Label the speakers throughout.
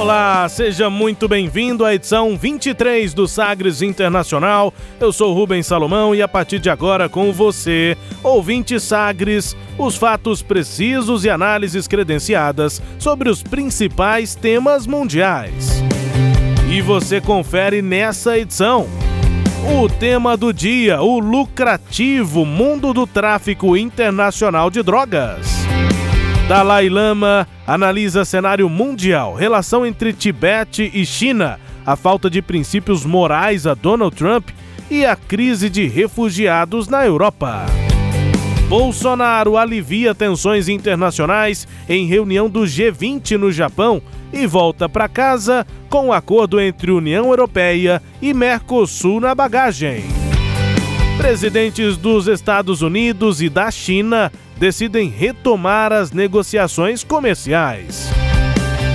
Speaker 1: Olá, seja muito bem-vindo à edição 23 do Sagres Internacional. Eu sou Rubens Salomão e a partir de agora com você, ouvinte Sagres, os fatos precisos e análises credenciadas sobre os principais temas mundiais. E você confere nessa edição o tema do dia: o lucrativo mundo do tráfico internacional de drogas. Dalai Lama analisa cenário mundial, relação entre Tibete e China, a falta de princípios morais a Donald Trump e a crise de refugiados na Europa. Bolsonaro alivia tensões internacionais em reunião do G20 no Japão e volta para casa com um acordo entre União Europeia e Mercosul na bagagem. Presidentes dos Estados Unidos e da China decidem retomar as negociações comerciais.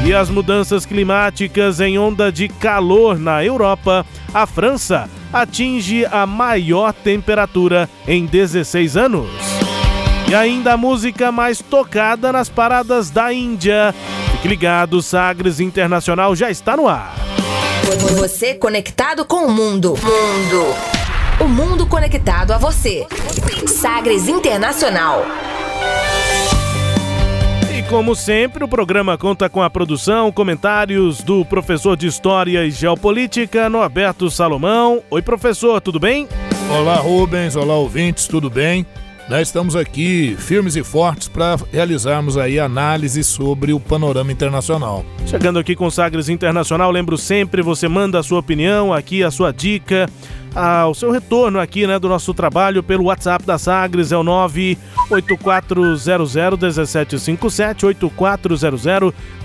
Speaker 1: E as mudanças climáticas em onda de calor na Europa, a França atinge a maior temperatura em 16 anos. E ainda a música mais tocada nas paradas da Índia. Fique ligado, Sagres Internacional já está no ar.
Speaker 2: Você conectado com o mundo. Mundo. O mundo conectado a você. Sagres Internacional
Speaker 1: como sempre, o programa conta com a produção, comentários do professor de História e Geopolítica, Norberto Salomão. Oi, professor, tudo bem?
Speaker 3: Olá, Rubens. Olá, ouvintes, tudo bem? Nós estamos aqui firmes e fortes para realizarmos aí análise sobre o panorama internacional.
Speaker 1: Chegando aqui com Sagres Internacional, lembro sempre, você manda a sua opinião, aqui a sua dica, ah, o seu retorno aqui né, do nosso trabalho pelo WhatsApp da Sagres é o 984001757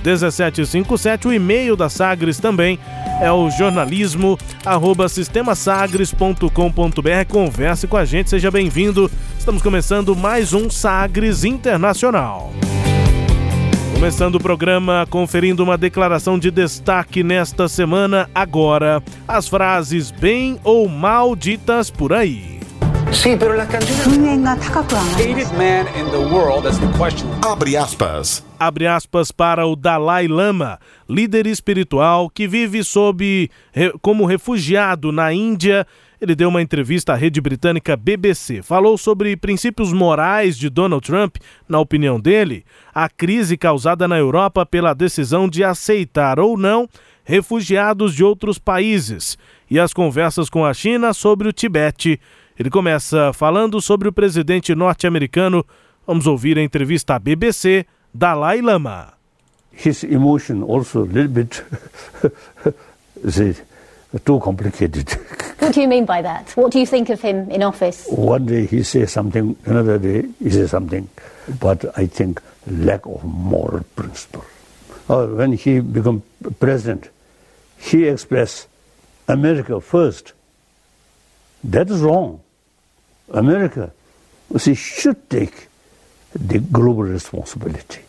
Speaker 1: 84001757 o e-mail da Sagres também é o jornalismo arroba sistemasagres.com.br converse com a gente, seja bem-vindo. Estamos começando mais um Sagres Internacional Começando o programa, conferindo uma declaração de destaque nesta semana. Agora, as frases bem ou mal ditas por aí.
Speaker 4: Abre aspas.
Speaker 1: Abre aspas para o Dalai Lama, líder espiritual que vive sob como refugiado na Índia ele deu uma entrevista à rede britânica BBC. Falou sobre princípios morais de Donald Trump, na opinião dele, a crise causada na Europa pela decisão de aceitar ou não refugiados de outros países e as conversas com a China sobre o Tibete. Ele começa falando sobre o presidente norte-americano. Vamos ouvir a entrevista à BBC, Dalai Lama.
Speaker 5: His emotion also a little bit too complicated.
Speaker 6: What do you mean by that? What do you think of him in office?
Speaker 5: One day he says something, another day he says something, but I think lack of moral principle. Or when he became president, he expressed America first. That is wrong. America she should take the global responsibility.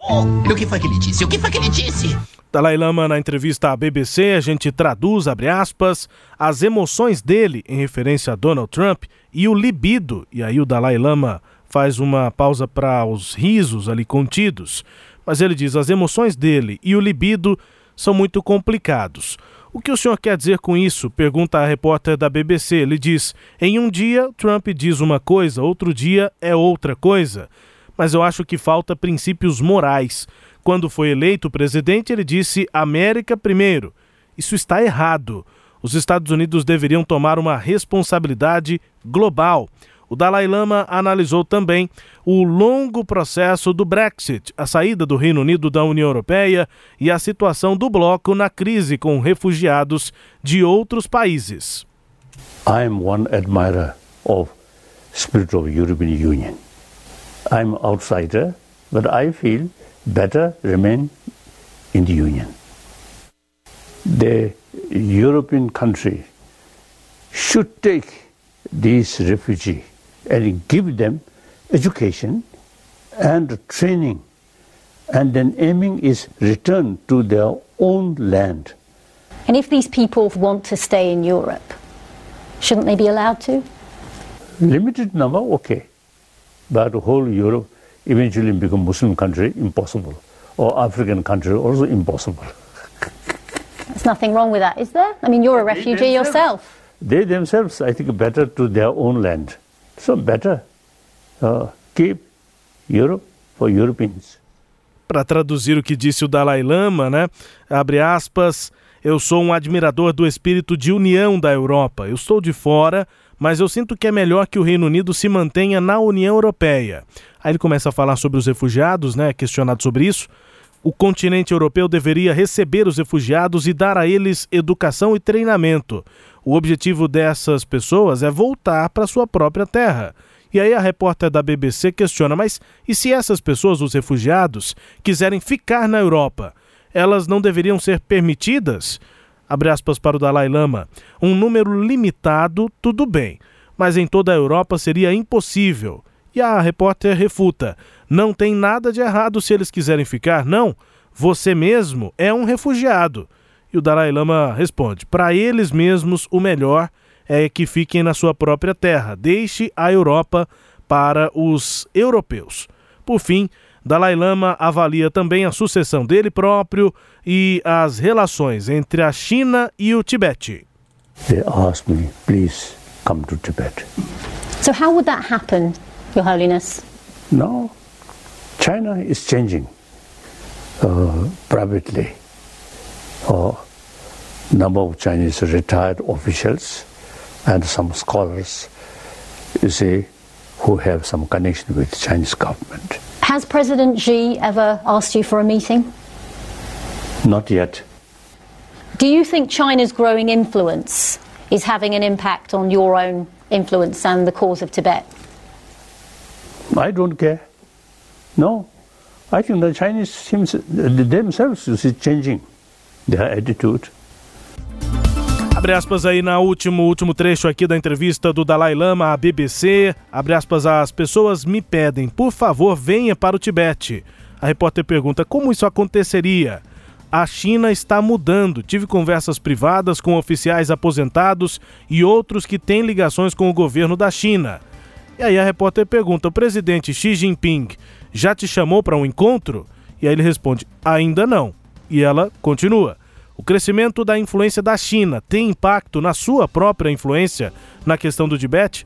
Speaker 7: Oh, o que foi que ele disse? O que foi que ele disse?
Speaker 1: Dalai Lama, na entrevista à BBC, a gente traduz, abre aspas, as emoções dele em referência a Donald Trump e o libido. E aí o Dalai Lama faz uma pausa para os risos ali contidos. Mas ele diz: as emoções dele e o libido são muito complicados. O que o senhor quer dizer com isso? Pergunta a repórter da BBC. Ele diz: em um dia, Trump diz uma coisa, outro dia é outra coisa. Mas eu acho que falta princípios morais. Quando foi eleito presidente, ele disse América primeiro. Isso está errado. Os Estados Unidos deveriam tomar uma responsabilidade global. O Dalai Lama analisou também o longo processo do Brexit, a saída do Reino Unido da União Europeia e a situação do bloco na crise com refugiados de outros países.
Speaker 5: I am one admirer of spirit of European Union. I'm outsider, but I feel better remain in the Union. The European country should take these refugees and give them education and training and then aiming is return to their own land.
Speaker 6: And if these people want to stay in Europe, shouldn't they be allowed to?
Speaker 5: Limited number, okay. But the whole Europe eventually become Muslim country, impossible. Or African country, also impossible.
Speaker 6: There's nothing wrong with that, is there? I mean, you're a refugee yourself.
Speaker 5: They themselves, I think, better to their own land. So better uh, keep Europe for Europeans.
Speaker 1: Para traduzir o que disse o Dalai Lama, né? Abre aspas. Eu sou um admirador do espírito de união da Europa. Eu estou de fora, mas eu sinto que é melhor que o Reino Unido se mantenha na União Europeia. Aí ele começa a falar sobre os refugiados, né? Questionado sobre isso. O continente europeu deveria receber os refugiados e dar a eles educação e treinamento. O objetivo dessas pessoas é voltar para sua própria terra. E aí a repórter da BBC questiona: mas e se essas pessoas, os refugiados, quiserem ficar na Europa? Elas não deveriam ser permitidas? Abre aspas para o Dalai Lama. Um número limitado, tudo bem, mas em toda a Europa seria impossível. E a repórter refuta: não tem nada de errado se eles quiserem ficar, não. Você mesmo é um refugiado. E o Dalai Lama responde: para eles mesmos, o melhor é que fiquem na sua própria terra. Deixe a Europa para os europeus. Por fim, Dalai Lama avalia também a sucessão dele próprio e as relações entre a China e o Tibete.
Speaker 5: They asked me, please come to Tibet.
Speaker 6: So, how would that happen, Your Holiness?
Speaker 5: Now, China is changing uh, privately. Uh, number of Chinese retired officials and some scholars, you see, who have some connection with the Chinese government.
Speaker 6: Has President Xi ever asked you for a meeting?
Speaker 5: Not yet.
Speaker 6: Do you think China's growing influence is having an impact on your own influence and the cause of Tibet?
Speaker 5: I don't care. No. I think the Chinese seems themselves is changing their attitude.
Speaker 1: Abre aspas aí na último último trecho aqui da entrevista do Dalai Lama à BBC. Abre aspas, as pessoas me pedem, por favor, venha para o Tibete. A repórter pergunta como isso aconteceria. A China está mudando. Tive conversas privadas com oficiais aposentados e outros que têm ligações com o governo da China. E aí a repórter pergunta: o presidente Xi Jinping já te chamou para um encontro? E aí ele responde: ainda não. E ela continua: o crescimento da influência da China tem impacto na sua própria influência na questão do Tibete?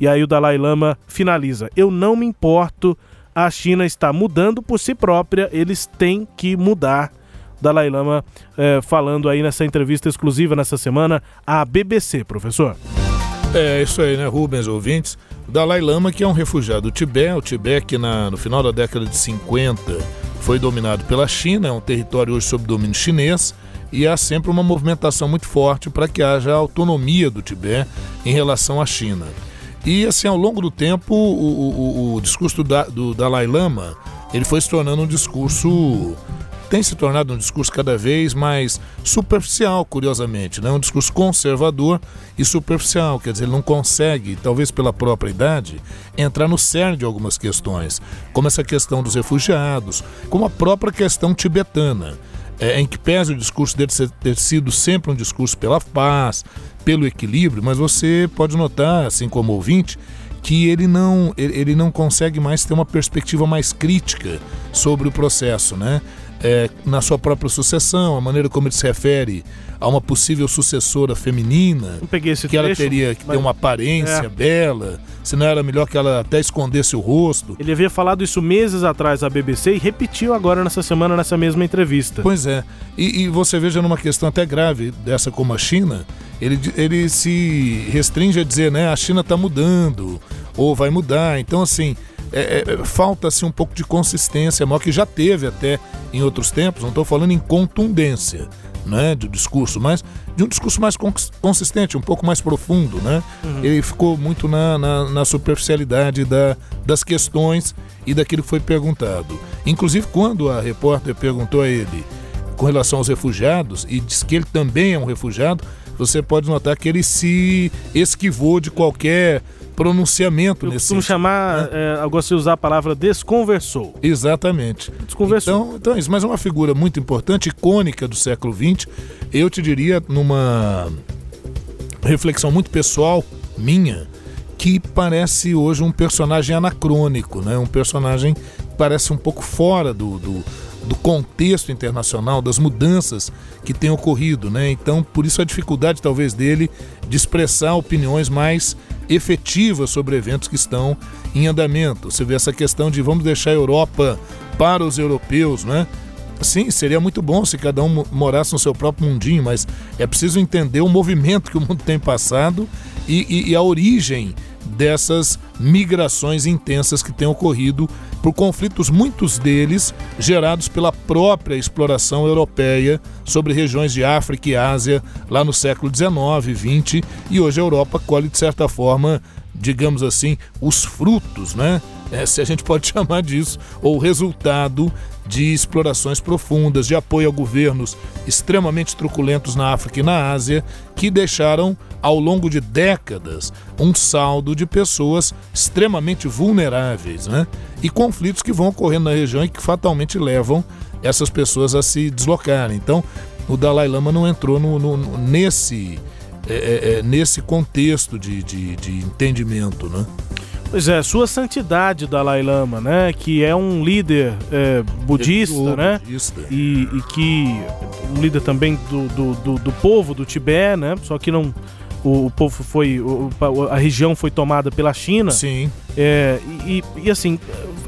Speaker 1: E aí o Dalai Lama finaliza: eu não me importo. A China está mudando por si própria, eles têm que mudar. Dalai Lama eh, falando aí nessa entrevista exclusiva nessa semana à BBC, professor.
Speaker 3: É isso aí, né, Rubens, ouvintes? O Dalai Lama, que é um refugiado do Tibete, o Tibete que na, no final da década de 50 foi dominado pela China, é um território hoje sob domínio chinês, e há sempre uma movimentação muito forte para que haja autonomia do Tibete em relação à China. E assim, ao longo do tempo, o, o, o discurso do, do Dalai Lama ele foi se tornando um discurso tem se tornado um discurso cada vez mais superficial, curiosamente, né? um discurso conservador e superficial, quer dizer, ele não consegue, talvez pela própria idade, entrar no cerne de algumas questões, como essa questão dos refugiados, como a própria questão tibetana. É, em que pese o discurso dele ter sido sempre um discurso pela paz, pelo equilíbrio, mas você pode notar, assim como ouvinte, que ele não, ele não consegue mais ter uma perspectiva mais crítica sobre o processo, né? É, na sua própria sucessão, a maneira como ele se refere a uma possível sucessora feminina, que ela
Speaker 1: trecho,
Speaker 3: teria que
Speaker 1: mas-
Speaker 3: ter uma aparência
Speaker 1: É.
Speaker 3: bela, se não era melhor que ela até escondesse o rosto.
Speaker 1: Ele havia falado isso meses atrás à BBC e repetiu agora nessa semana nessa mesma entrevista.
Speaker 3: Pois é. E, e você veja numa questão até grave dessa como a China, ele, ele se restringe a dizer, né, a China está mudando, ou vai mudar. Então, assim, é- é- falta-se um pouco de consistência, maior que já teve até em outros tempos, não estou falando em contundência, né, do discurso, mas de um discurso mais consistente, um pouco mais profundo. Né? Uhum. Ele ficou muito na, na, na superficialidade da, das questões e daquilo que foi perguntado. Inclusive, quando a repórter perguntou a ele com relação aos refugiados e disse que ele também é um refugiado, você pode notar que ele se esquivou de qualquer pronunciamento
Speaker 1: Eu
Speaker 3: nesse
Speaker 1: costumo chamar, né? é, eu gosto de usar a palavra desconversou.
Speaker 3: Exatamente.
Speaker 1: Desconversou.
Speaker 3: Então, então é isso, mas é uma figura muito importante, icônica do século XX. Eu te diria, numa reflexão muito pessoal minha, que parece hoje um personagem anacrônico, né? um personagem que parece um pouco fora do, do do contexto internacional, das mudanças que têm ocorrido, né? Então, por isso a dificuldade talvez dele de expressar opiniões mais efetivas sobre eventos que estão em andamento. Você vê essa questão de vamos deixar a Europa para os europeus, né? Sim, seria muito bom se cada um morasse no seu próprio mundinho, mas é preciso entender o movimento que o mundo tem passado e, e, e a origem dessas migrações intensas que têm ocorrido por conflitos, muitos deles gerados pela própria exploração europeia sobre regiões de África e Ásia lá no século XIX, XX, e hoje a Europa colhe, de certa forma, digamos assim, os frutos, né? É, se a gente pode chamar disso, ou resultado de explorações profundas, de apoio a governos extremamente truculentos na África e na Ásia, que deixaram ao longo de décadas um saldo de pessoas extremamente vulneráveis, né? E conflitos que vão ocorrendo na região e que fatalmente levam essas pessoas a se deslocarem. Então, o Dalai Lama não entrou no, no, nesse, é, é, é nesse contexto de, de, de entendimento, né?
Speaker 1: Pois é, Sua Santidade Dalai Lama, né? Que é um líder é, budista, né? Budista. E, e, que um líder também do, do, do, do, povo do Tibete, né? Só que não o, povo foi a região foi tomada pela China.
Speaker 3: Sim.
Speaker 1: É, e, e assim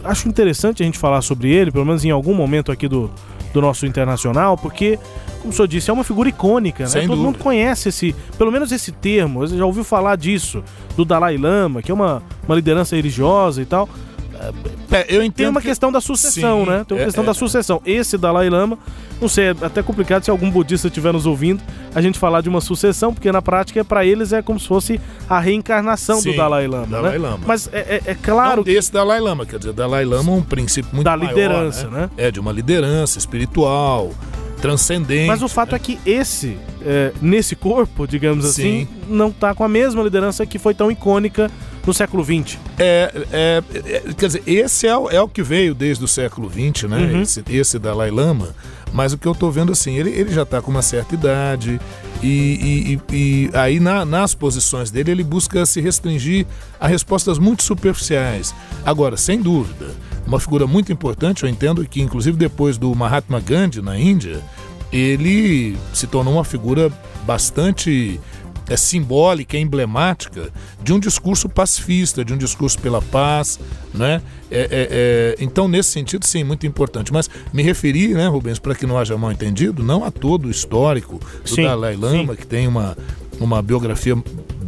Speaker 1: acho interessante a gente falar sobre ele, pelo menos em algum momento aqui do, do nosso internacional, porque como o senhor disse, é uma figura icônica, né? Sem Todo dúvida. mundo conhece esse, pelo menos esse termo, você já ouviu falar disso, do Dalai Lama, que é uma, uma liderança religiosa e tal. É, eu entendo Tem uma que... questão da sucessão, Sim, né? Tem uma é, questão é, da sucessão. Esse Dalai Lama, não sei, é até complicado se algum budista estiver nos ouvindo a gente falar de uma sucessão, porque na prática, para eles, é como se fosse a reencarnação Sim, do Dalai Lama.
Speaker 3: Dalai
Speaker 1: né?
Speaker 3: Lama.
Speaker 1: Mas é, é, é claro. Não
Speaker 3: desse Dalai Lama, quer dizer, Dalai Lama é um princípio muito
Speaker 1: da
Speaker 3: maior,
Speaker 1: liderança, né? né?
Speaker 3: É, de uma liderança espiritual transcendente.
Speaker 1: Mas o fato
Speaker 3: né?
Speaker 1: é que esse, é, nesse corpo, digamos assim, não está com a mesma liderança que foi tão icônica no século XX.
Speaker 3: É, é, é quer dizer, esse é, é, o que veio desde o século XX, né? Uhum. Esse, esse Dalai Lama. Mas o que eu estou vendo assim, ele, ele já está com uma certa idade e, e, e aí na, nas posições dele ele busca se restringir a respostas muito superficiais. Agora, sem dúvida, uma figura muito importante, eu entendo que inclusive depois do Mahatma Gandhi na Índia, ele se tornou uma figura bastante é simbólica, é emblemática de um discurso pacifista, de um discurso pela paz, né? É, é, é, então, nesse sentido, sim, muito importante. Mas me referi, né, Rubens, para que não haja mal entendido, não a todo o histórico do sim, Dalai Lama, sim. que tem uma, uma biografia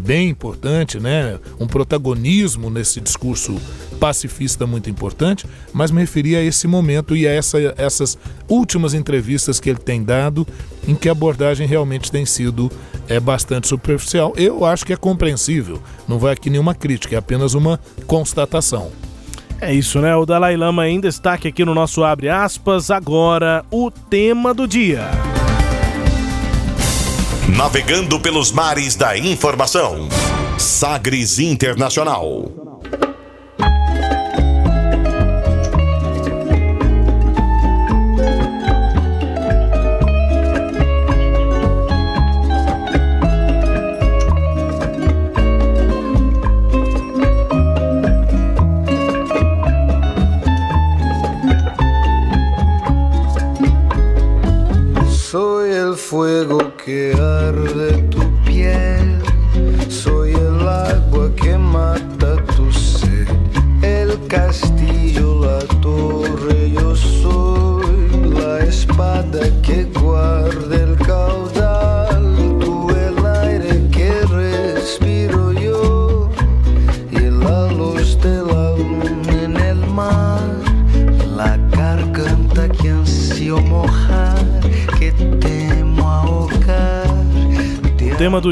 Speaker 3: bem importante, né? Um protagonismo nesse discurso pacifista muito importante, mas me referi a esse momento e a essa, essas últimas entrevistas que ele tem dado, em que a abordagem realmente tem sido é, bastante superficial. Eu acho que é compreensível, não vai aqui nenhuma crítica, é apenas uma constatação.
Speaker 1: É isso, né? O Dalai Lama em destaque aqui no nosso Abre aspas. Agora, o tema do dia.
Speaker 4: Navegando pelos mares da informação. Sagres Internacional.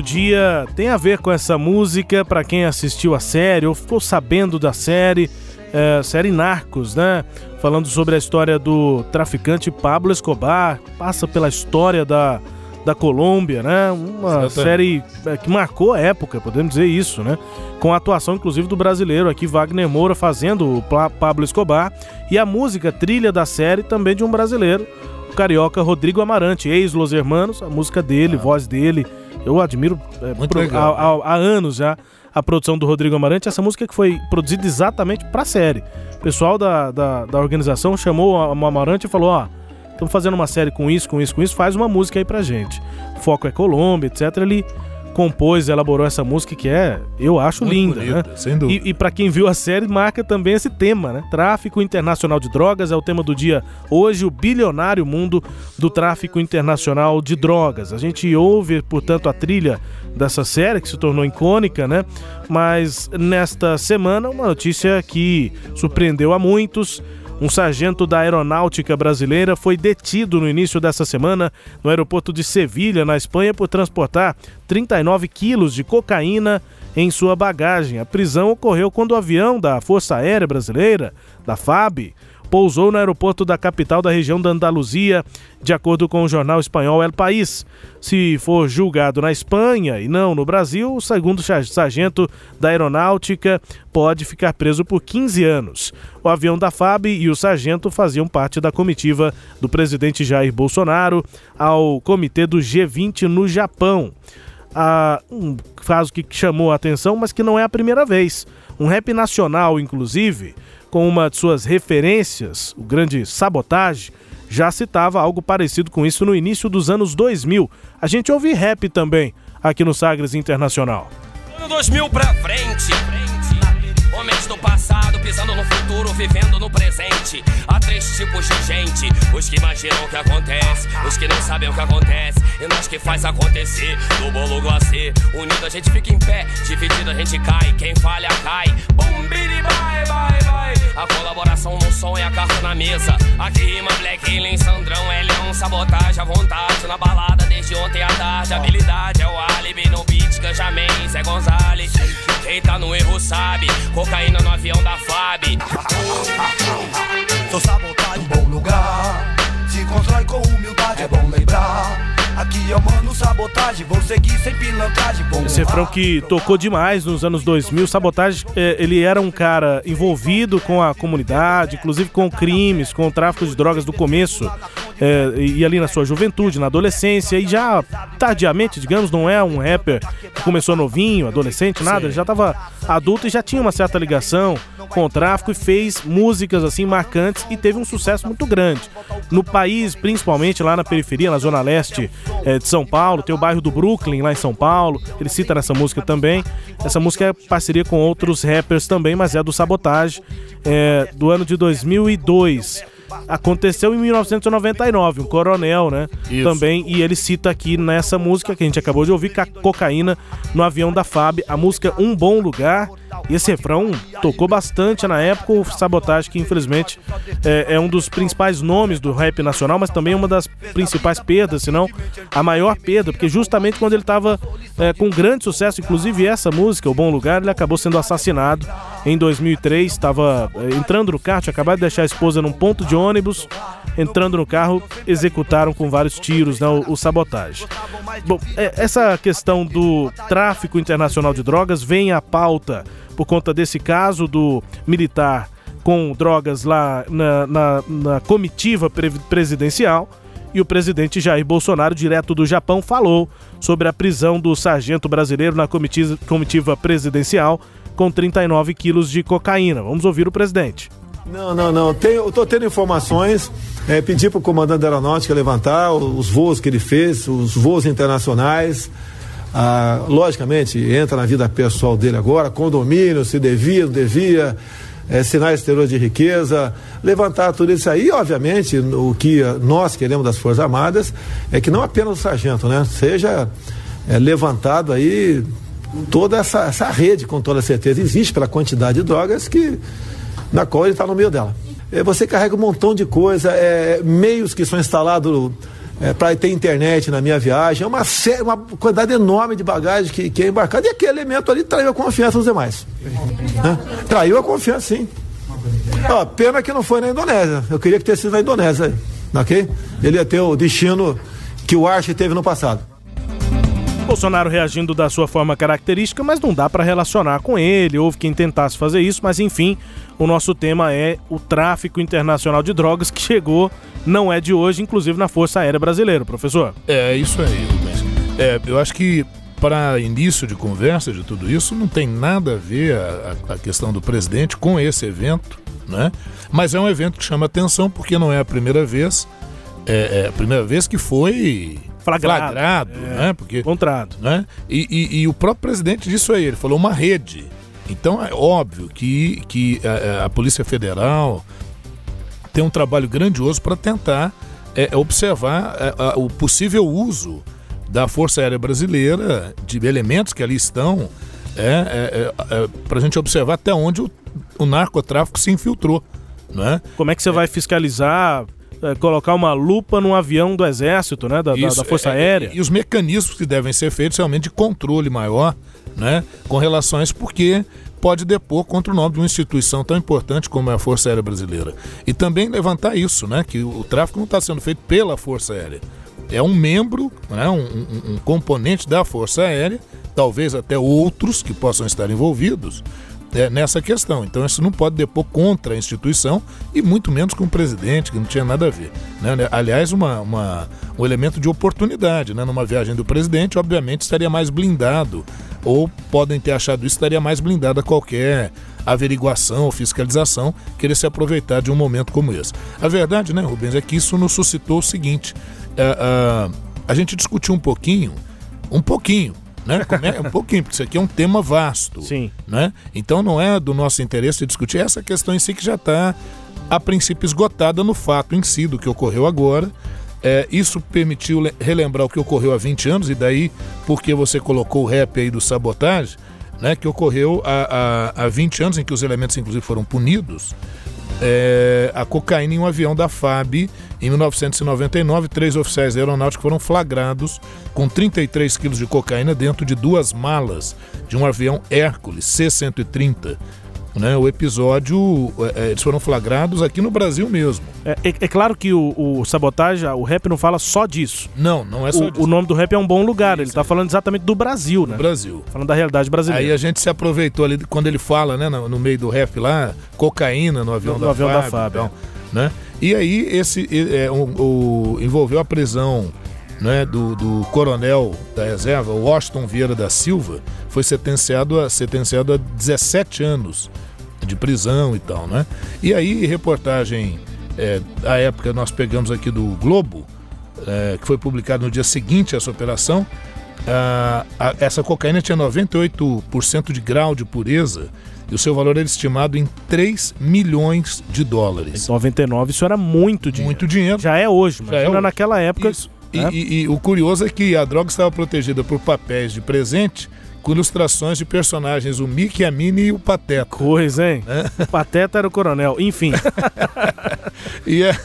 Speaker 1: Dia tem a ver com essa música para quem assistiu a série ou ficou sabendo da série, é, série Narcos, né? Falando sobre a história do traficante Pablo Escobar, passa pela história da, da Colômbia, né? Uma série é, que marcou a época, podemos dizer isso, né? Com a atuação, inclusive, do brasileiro aqui, Wagner Moura, fazendo o Pablo Escobar. E a música, trilha da série, também de um brasileiro, o carioca Rodrigo Amarante, ex-Los Hermanos, a música dele, ah. voz dele. Eu admiro é, pro, há, há, há anos já a produção do Rodrigo Amarante, essa música que foi produzida exatamente para a série. O pessoal da, da, da, organização chamou o Amarante e falou: Ó, estamos fazendo uma série com isso, com isso, com isso, faz uma música aí pra gente. foco é Colômbia, etc. Ele compôs, elaborou essa música que é, eu acho Muito linda, bonita, né? Sem dúvida. E, e para quem viu a série, marca também esse tema, né? Tráfico internacional de drogas é o tema do dia hoje, o bilionário mundo do tráfico internacional de drogas. A gente ouve, portanto, a trilha dessa série que se tornou icônica, né? Mas nesta semana, uma notícia que surpreendeu a muitos um sargento da Aeronáutica Brasileira foi detido no início dessa semana no aeroporto de Sevilha, na Espanha, por transportar 39 quilos de cocaína em sua bagagem. A prisão ocorreu quando o avião da Força Aérea Brasileira, da FAB, pousou no aeroporto da capital da região da Andaluzia, de acordo com o jornal espanhol El País. Se for julgado na Espanha e não no Brasil, o segundo sargento da aeronáutica pode ficar preso por 15 anos. O avião da FAB e o sargento faziam parte da comitiva do presidente Jair Bolsonaro ao comitê do G20 no Japão. Ah, um caso que chamou a atenção, mas que não é a primeira vez. Um rap nacional, inclusive, com uma de suas referências, o grande Sabotage, já citava algo parecido com isso no início dos anos 2000. A gente ouve rap também aqui no Sagres Internacional.
Speaker 8: Ano 2000 pra frente. Homens do passado pisando no futuro, vivendo no presente. Há três tipos de gente: os que imaginam o que acontece, os que não sabem o que acontece, e nós que faz acontecer. Do bolo glacê, unido a gente fica em pé, dividido a gente cai. Quem falha cai. Bum, biri, bye, bye, bye. A colaboração no som é a carta na mesa. Aqui rima Black Alien, Sandrão, L1, sabotagem à vontade. Na balada desde ontem à tarde. Habilidade é o álibi no beat, Ganjamin, Zé Gonzalez. Quem tá no erro sabe. Cocaína no avião da FAB.
Speaker 9: Sou sabotagem, bom lugar. Se constrói com humildade, é bom lembrar. Aqui eu mando sabotagem, vou seguir sem pilantragem. Bom
Speaker 1: Esse refrão que tocou demais nos anos 2000. Sabotagem, é, ele era um cara envolvido com a comunidade, inclusive com crimes, com o tráfico de drogas do começo. É, e ali na sua juventude, na adolescência, e já tardiamente, digamos, não é um rapper que começou novinho, adolescente, nada, ele já estava adulto e já tinha uma certa ligação com o tráfico e fez músicas assim marcantes e teve um sucesso muito grande. No país, principalmente lá na periferia, na zona leste é, de São Paulo, tem o bairro do Brooklyn lá em São Paulo, ele cita nessa música também. Essa música é parceria com outros rappers também, mas é do Sabotage, é, do ano de 2002 aconteceu em 1999, um coronel, né? Isso. Também, e ele cita aqui nessa música que a gente acabou de ouvir, cocaína no avião da FAB, a música Um Bom Lugar, esse refrão tocou bastante na época. O Sabotage, que infelizmente é, é, um dos principais nomes do rap nacional, mas também uma das principais perdas, se não a maior perda, porque justamente quando ele estava é, com grande sucesso, inclusive essa música, O Bom Lugar, ele acabou sendo assassinado em 2003. Estava é, entrando no carro, tinha acabado de deixar a esposa num ponto de ônibus. Entrando no carro, executaram com vários tiros né, o, o sabotagem. Bom, é, essa questão do tráfico internacional de drogas vem à pauta por conta desse caso do militar com drogas lá na, na, na comitiva presidencial. E o presidente Jair Bolsonaro, direto do Japão, falou sobre a prisão do sargento brasileiro na comitiva, comitiva presidencial com 39 quilos de cocaína. Vamos ouvir o presidente.
Speaker 10: Não, não, não. Tenho, eu estou tendo informações. É, pedi para o comandante da aeronáutica levantar os voos que ele fez, os voos internacionais. Ah, logicamente, entra na vida pessoal dele agora, condomínio, se devia, não devia, é, sinais exteriores de riqueza, levantar tudo isso aí. obviamente, o que nós queremos das Forças Armadas é que não apenas o sargento, né? Seja é, levantado aí toda essa, essa rede, com toda certeza. Existe pela quantidade de drogas que, na qual ele está no meio dela. É, você carrega um montão de coisa, é, meios que são instalados é, para ter internet na minha viagem, é uma, série, uma quantidade enorme de bagagem que, que é embarcado, e aquele elemento ali traiu a confiança dos demais. Né? Traiu a confiança, sim. Pena que não foi na Indonésia. Eu queria que tivesse sido na Indonésia, ok? Ele ia ter o destino que o Arche teve no passado.
Speaker 1: Bolsonaro reagindo da sua forma característica, mas não dá para relacionar com ele. Houve quem tentasse fazer isso, mas enfim, o nosso tema é o tráfico internacional de drogas que chegou, não é de hoje, inclusive na Força Aérea Brasileira, professor.
Speaker 3: É isso aí, Rubens. É, eu acho que para início de conversa de tudo isso, não tem nada a ver a, a, questão do presidente com esse evento, né? Mas é um evento que chama atenção porque não é a primeira vez, é, é a primeira vez que foi
Speaker 1: flagrado,
Speaker 3: flagrado é, né? Porque,
Speaker 1: encontrado.
Speaker 3: Né? E, e, e, o próprio presidente disse aí, ele falou uma rede. Então é óbvio que, que a, a Polícia Federal tem um trabalho grandioso para tentar é, observar é, o possível uso da Força Aérea Brasileira, de elementos que ali estão, é, é, é, é para a gente observar até onde o, o narcotráfico se infiltrou. Né?
Speaker 1: Como é que você vai fiscalizar é, colocar uma lupa num avião do Exército, né? Da, Isso, da, Força é, Aérea.
Speaker 3: E os mecanismos que devem ser feitos realmente de controle maior, né? Com relação a isso, porque pode depor contra o nome de uma instituição tão importante como é a Força Aérea Brasileira. E também levantar isso, né? Que o tráfico não está sendo feito pela Força Aérea. É um membro, né, um, um, um componente da Força Aérea, talvez até outros que possam estar envolvidos, é, nessa questão. Então isso não pode depor contra a instituição e muito menos com o presidente, que não tinha nada a ver. Né? Aliás, uma, uma, um elemento de oportunidade. Né? Numa viagem do presidente, obviamente, estaria mais blindado, ou podem ter achado isso, estaria mais blindado a qualquer averiguação ou fiscalização querer se aproveitar de um momento como esse. A verdade, né, Rubens, é que isso nos suscitou o seguinte: é, a, a gente discutiu um pouquinho, um pouquinho, né? É, um pouquinho, porque isso aqui é um tema vasto.
Speaker 1: Sim.
Speaker 3: Né? Então não é do nosso interesse discutir essa questão em si que já está, a princípio, esgotada no fato em si do que ocorreu agora. É, isso permitiu relembrar o que ocorreu há 20 anos, e daí porque você colocou o rap aí do sabotagem, né, que ocorreu há, há, há 20 anos, em que os elementos, inclusive, foram punidos é, a cocaína em um avião da FAB em 1999. Três oficiais da aeronáutica foram flagrados com 33 quilos de cocaína dentro de duas malas de um avião Hércules C-130 né, o episódio, é, é, eles foram flagrados aqui no Brasil mesmo.
Speaker 1: É, é, é claro que o, o, Sabotagem, o rap não fala só disso.
Speaker 3: Não, não é só
Speaker 1: o,
Speaker 3: disso.
Speaker 1: O nome do rap é um bom lugar, ele está falando exatamente do Brasil, né?
Speaker 3: Do Brasil.
Speaker 1: Falando da realidade brasileira.
Speaker 3: Aí a gente se aproveitou ali, quando ele fala, né, no, no meio do rap lá, cocaína no avião, no, da,
Speaker 1: no avião
Speaker 3: Fábio,
Speaker 1: da Fábio. Então,
Speaker 3: né? E aí esse é, o, envolveu a prisão né, do, do, coronel da reserva, Washington Vieira da Silva, foi sentenciado a, sentenciado a 17 anos de prisão e tal, né? E aí, reportagem, é, a época nós pegamos aqui do Globo, é, que foi publicado no dia seguinte a essa operação, a, a, essa cocaína tinha 98% de grau de pureza e o seu valor era estimado em 3 milhões de dólares.
Speaker 1: Em 99 isso era muito dinheiro.
Speaker 3: Muito dinheiro.
Speaker 1: Já é hoje, mas é naquela época.
Speaker 3: Isso. Né? E, e, e, o curioso é que a droga estava protegida por papéis de presente com ilustrações de personagens, o Mickey, a Minnie e o Pateta.
Speaker 1: Coisa, hein? É. O Pateta era o coronel, enfim.
Speaker 3: e, é,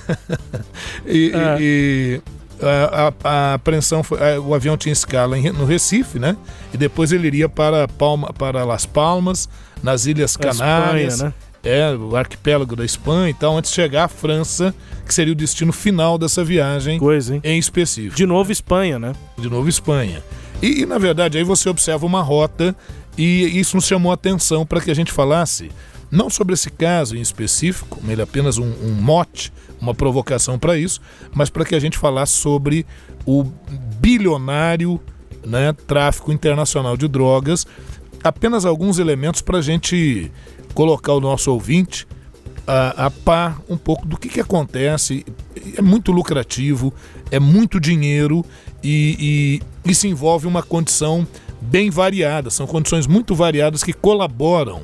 Speaker 3: e, é. e a, a, a, apreensão foi, o avião tinha escala em, no Recife, né? E depois ele iria para, Palma, para Las Palmas, nas Ilhas Canárias. Espanha, né? É, o arquipélago da Espanha e tal, antes de chegar à França, que seria o destino final dessa viagem
Speaker 1: Coisa, hein?
Speaker 3: em específico.
Speaker 1: De novo Espanha, né?
Speaker 3: De novo Espanha. E, e, na verdade, aí você observa uma rota e isso nos chamou a atenção para que a gente falasse, não sobre esse caso em específico, ele é apenas um, um mote, uma provocação para isso, mas para que a gente falasse sobre o bilionário né, tráfico internacional de drogas. Apenas alguns elementos para a gente colocar o nosso ouvinte a, a par um pouco do que, que acontece. É muito lucrativo, é muito dinheiro e, e isso envolve uma condição bem variada. São condições muito variadas que colaboram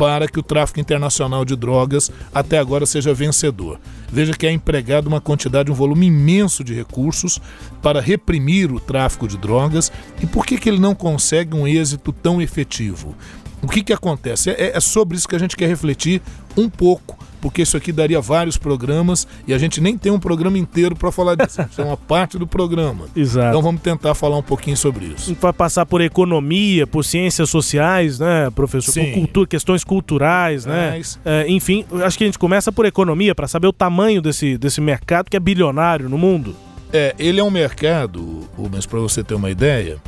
Speaker 3: para que o tráfico internacional de drogas até agora seja vencedor. Veja que é empregado uma quantidade, um volume imenso de recursos para reprimir o tráfico de drogas. E por que, que ele não consegue um êxito tão efetivo? O que, que acontece? É, é sobre isso que a gente quer refletir um pouco porque isso aqui daria vários programas e a gente nem tem um programa inteiro para falar disso. Isso é uma parte do programa.
Speaker 1: Exato.
Speaker 3: Então vamos tentar falar um pouquinho sobre isso.
Speaker 1: Vai passar por economia, por ciências sociais, né, professor?
Speaker 3: Sim.
Speaker 1: Por cultura, questões culturais, né?
Speaker 3: Mas-
Speaker 1: É, enfim, acho que a gente começa por economia para saber o tamanho desse, desse mercado que é bilionário no mundo.
Speaker 3: É, ele é um mercado, Rubens, para você ter uma ideia,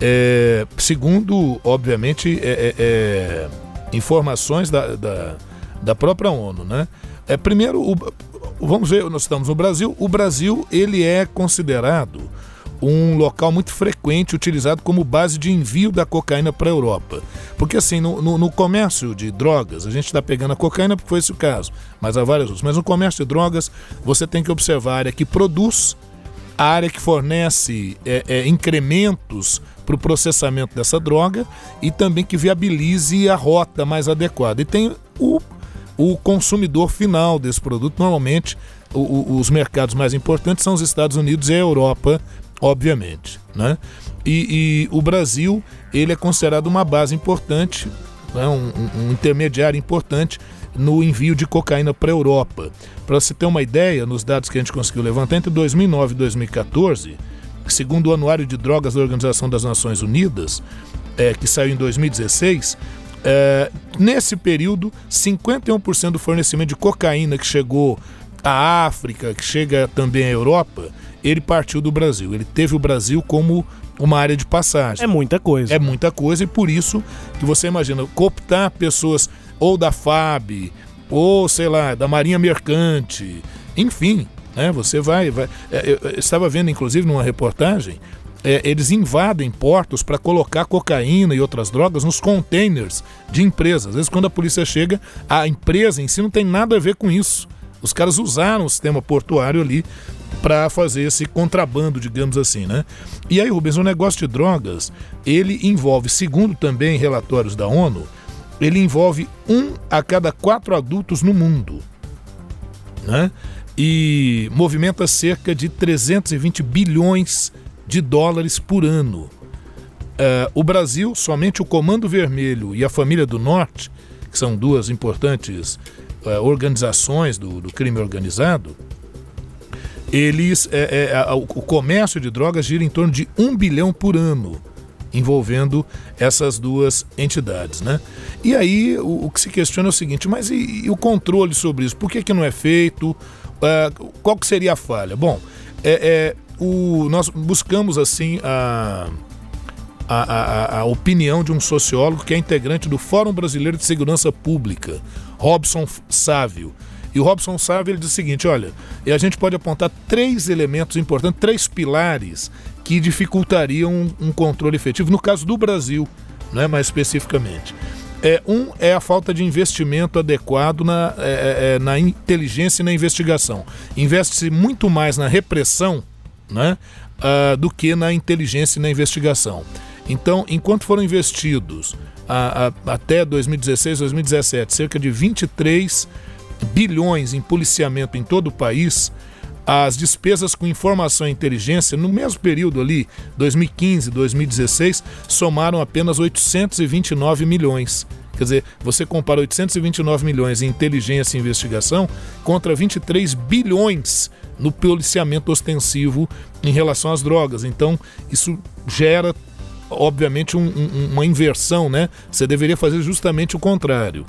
Speaker 3: é, segundo, obviamente, é, é, é, informações da, da, da própria ONU, né? É, primeiro, o- vamos ver, nós estamos no Brasil. O Brasil, ele é considerado um local muito frequente utilizado como base de envio da cocaína para a Europa. Porque assim, no, no- no comércio de drogas, a gente está pegando a cocaína porque foi esse o caso, mas há várias outras. Mas no comércio de drogas, você tem que observar a área que produz, a área que fornece é, é, incrementos para o processamento dessa droga e também que viabilize a rota mais adequada. E tem o, o consumidor final desse produto. Normalmente, o- o- os mercados mais importantes são os Estados Unidos e a Europa, obviamente. Né? E, e o Brasil ele é considerado uma base importante, né? um, um- intermediário importante no envio de cocaína para a Europa. Para você ter uma ideia, nos dados que a gente conseguiu levantar, entre 2009 e 2014, segundo o Anuário de Drogas da Organização das Nações Unidas, é, que saiu em 2016, é, nesse período, 51% do fornecimento de cocaína que chegou à África, que chega também à Europa, ele partiu do Brasil. Ele teve o Brasil como uma área de passagem.
Speaker 1: É muita coisa.
Speaker 3: É muita coisa e por isso que você imagina cooptar pessoas ou da FAB, ou sei lá, da Marinha Mercante, enfim, né? Você vai. vai é, eu, eu estava vendo, inclusive, numa reportagem, é, eles invadem portos para colocar cocaína e outras drogas nos containers de empresas. Às vezes, quando a polícia chega, a empresa em si não tem nada a ver com isso. Os caras usaram o sistema portuário ali para fazer esse contrabando, digamos assim, né? E aí, Rubens, o negócio de drogas, ele envolve, segundo também relatórios da ONU, ele envolve um a cada quatro adultos no mundo, né? E movimenta cerca de 320 bilhões de dólares por ano. Eh, o Brasil, somente o Comando Vermelho e a Família do Norte, que são duas importantes eh, organizações do, do crime organizado, eles é, é, o comércio de drogas gira em torno de um bilhão por ano envolvendo essas duas entidades, né? E aí o, o que se questiona é o seguinte, mas e, e o controle sobre isso? Por que, que não é feito? Ah, qual que seria a falha? Bom, é, é, o, nós buscamos assim a, a, a- a opinião de um sociólogo que é integrante do Fórum Brasileiro de Segurança Pública, Robson Sávio. E o Robson Sávio ele diz o seguinte: olha, e a gente pode apontar três elementos importantes, três pilares que dificultariam um, um controle efetivo, no caso do Brasil, né, mais especificamente. É, um é a falta de investimento adequado na, é, é, na inteligência e na investigação. Investe-se muito mais na repressão né, ah, do que na inteligência e na investigação. Então, enquanto foram investidos até 2016, 2017, cerca de 23 bilhões em policiamento em todo o país, as despesas com informação e inteligência, no mesmo período ali, 2015, 2016, somaram apenas 829 milhões. Quer dizer, você compara 829 milhões em inteligência e investigação contra 23 bilhões no policiamento ostensivo em relação às drogas. Então, isso gera, obviamente, um- um- uma inversão, né? Você deveria fazer justamente o contrário.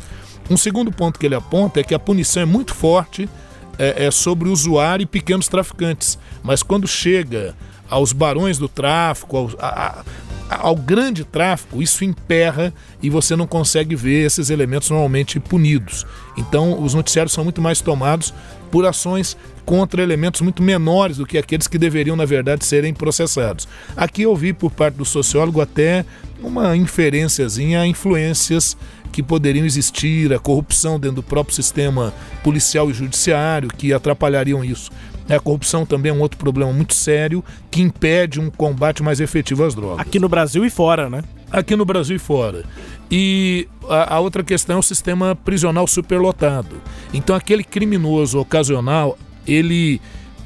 Speaker 3: Um segundo ponto que ele aponta é que a punição é muito forte é, é sobre o usuário e pequenos traficantes. Mas quando chega aos barões do tráfico, ao, a- a- ao grande tráfico, isso emperra e você não consegue ver esses elementos normalmente punidos. Então, os noticiários são muito mais tomados por ações contra elementos muito menores do que aqueles que deveriam, na verdade, serem processados. Aqui eu vi por parte do sociólogo até uma inferênciazinha a influências que poderiam existir, a corrupção dentro do próprio sistema policial e judiciário que atrapalhariam isso. A corrupção também é um outro problema muito sério que impede um combate mais efetivo às drogas.
Speaker 1: Aqui no Brasil e fora, né?
Speaker 3: Aqui no Brasil e fora. E a, a outra questão é o sistema prisional superlotado. Então, aquele criminoso ocasional, ele,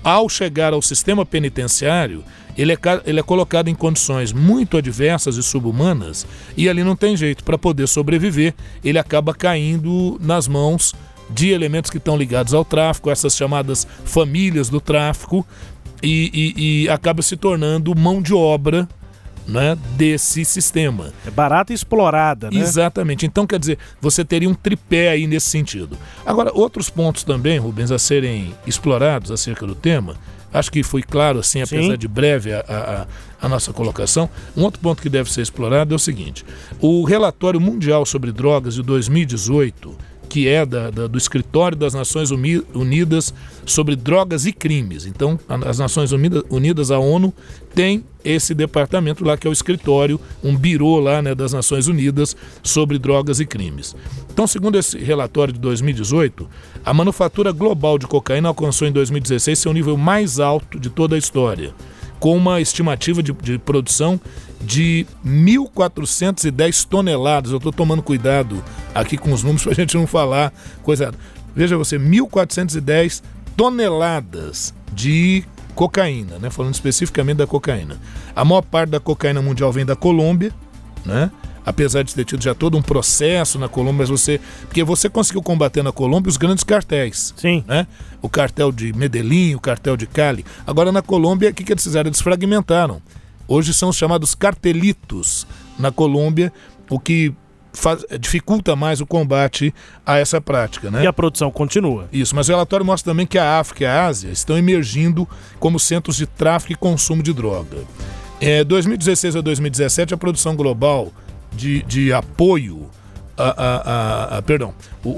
Speaker 3: ao chegar ao sistema penitenciário, ele é, ele é colocado em condições muito adversas e subhumanas, e ali não tem jeito. Para poder sobreviver, ele acaba caindo nas mãos de elementos que estão ligados ao tráfico, essas chamadas famílias do tráfico, e, e, e acaba se tornando mão de obra né, desse sistema.
Speaker 1: É barata e explorada, né?
Speaker 3: Exatamente. Então, quer dizer, você teria um tripé aí nesse sentido. Agora, outros pontos também, Rubens, a serem explorados acerca do tema, acho que foi claro, assim, apesar
Speaker 1: Sim.
Speaker 3: de breve a, a, a nossa colocação. Um outro ponto que deve ser explorado é o seguinte: o relatório mundial sobre drogas de 2018 que é da, da- do Escritório das Nações Uni- Unidas sobre Drogas e Crimes. Então, as Nações Unida- Unidas, a ONU, tem esse departamento lá que é o escritório, um birô lá né, das Nações Unidas sobre drogas e crimes. Então, segundo esse relatório de 2018, a manufatura global de cocaína alcançou em 2016 seu nível mais alto de toda a história, com uma estimativa de, de produção de 1.410 toneladas. Eu estou tomando cuidado aqui com os números para a gente não falar coisa. Veja você, 1.410 toneladas de cocaína, né? Falando especificamente da cocaína. A maior parte da cocaína mundial vem da Colômbia, né? Apesar de ter tido já todo um processo na Colômbia, mas você. Porque você conseguiu combater na Colômbia os grandes cartéis.
Speaker 1: Sim.
Speaker 3: Né? O cartel de Medellín, o cartel de Cali. Agora na Colômbia, o que, que eles fizeram? Eles fragmentaram. Hoje são os chamados cartelitos na Colômbia, o que faz- dificulta mais o combate a essa prática. Né?
Speaker 1: E a produção continua.
Speaker 3: Isso, mas o relatório mostra também que a África e a Ásia estão emergindo como centros de tráfico e consumo de droga. É, 2016 a 2017, a produção global de, de apoio, a, a- a- perdão, o-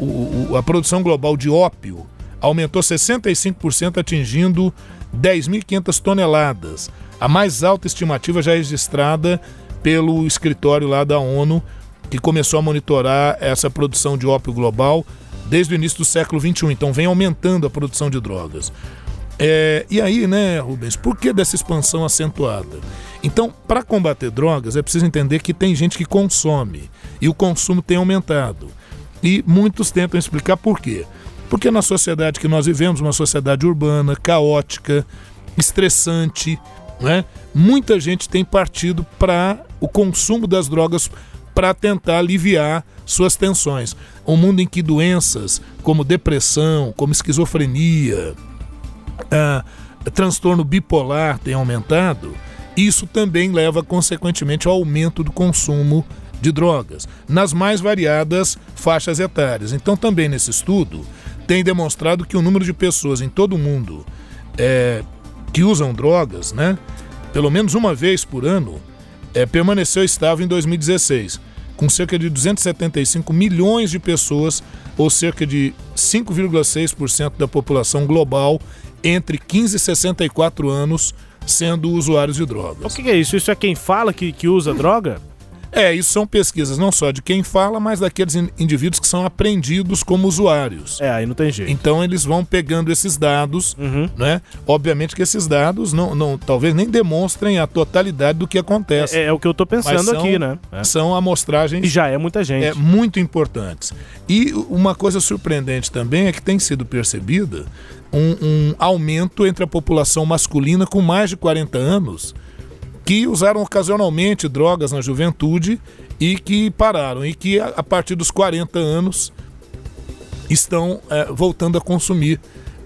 Speaker 3: o- a produção global de ópio aumentou 65%, atingindo 10.500 toneladas, a mais alta estimativa já registrada pelo escritório lá da ONU, que começou a monitorar essa produção de ópio global desde o início do século XXI. Então vem aumentando a produção de drogas. É, e aí, né, Rubens, por que dessa expansão acentuada? Então, para combater drogas, é preciso entender que tem gente que consome e o consumo tem aumentado. E muitos tentam explicar por quê. Porque na sociedade que nós vivemos, uma sociedade urbana, caótica, estressante, né, muita gente tem partido para o consumo das drogas para tentar aliviar suas tensões. Um mundo em que doenças como depressão, como esquizofrenia, ah, transtorno bipolar tem aumentado, isso também leva consequentemente ao aumento do consumo de drogas nas mais variadas faixas etárias. Então, também nesse estudo, tem demonstrado que o número de pessoas em todo o mundo eh, que usam drogas, né, pelo menos uma vez por ano, eh, permaneceu estável em 2016, com cerca de 275 milhões de pessoas, ou cerca de 5,6% da população global entre 15 e 64 anos sendo usuários de drogas.
Speaker 1: O que, é isso? Isso é quem fala que, que usa droga?
Speaker 3: É, isso são pesquisas não só de quem fala, mas daqueles in- indivíduos que são apreendidos como usuários.
Speaker 1: É, aí não tem jeito.
Speaker 3: Então eles vão pegando esses dados, né? Obviamente que esses dados não, não talvez nem demonstrem a totalidade do que acontece.
Speaker 1: É, é o que eu tô pensando
Speaker 3: são-
Speaker 1: aqui, né? É.
Speaker 3: São amostragens
Speaker 1: E já é muita gente.
Speaker 3: é, muito importantes. E uma coisa surpreendente também é que tem sido percebida um, um aumento entre a população masculina com mais de 40 anos que usaram ocasionalmente drogas na juventude e que pararam, e que a, partir dos 40 anos estão é, voltando a consumir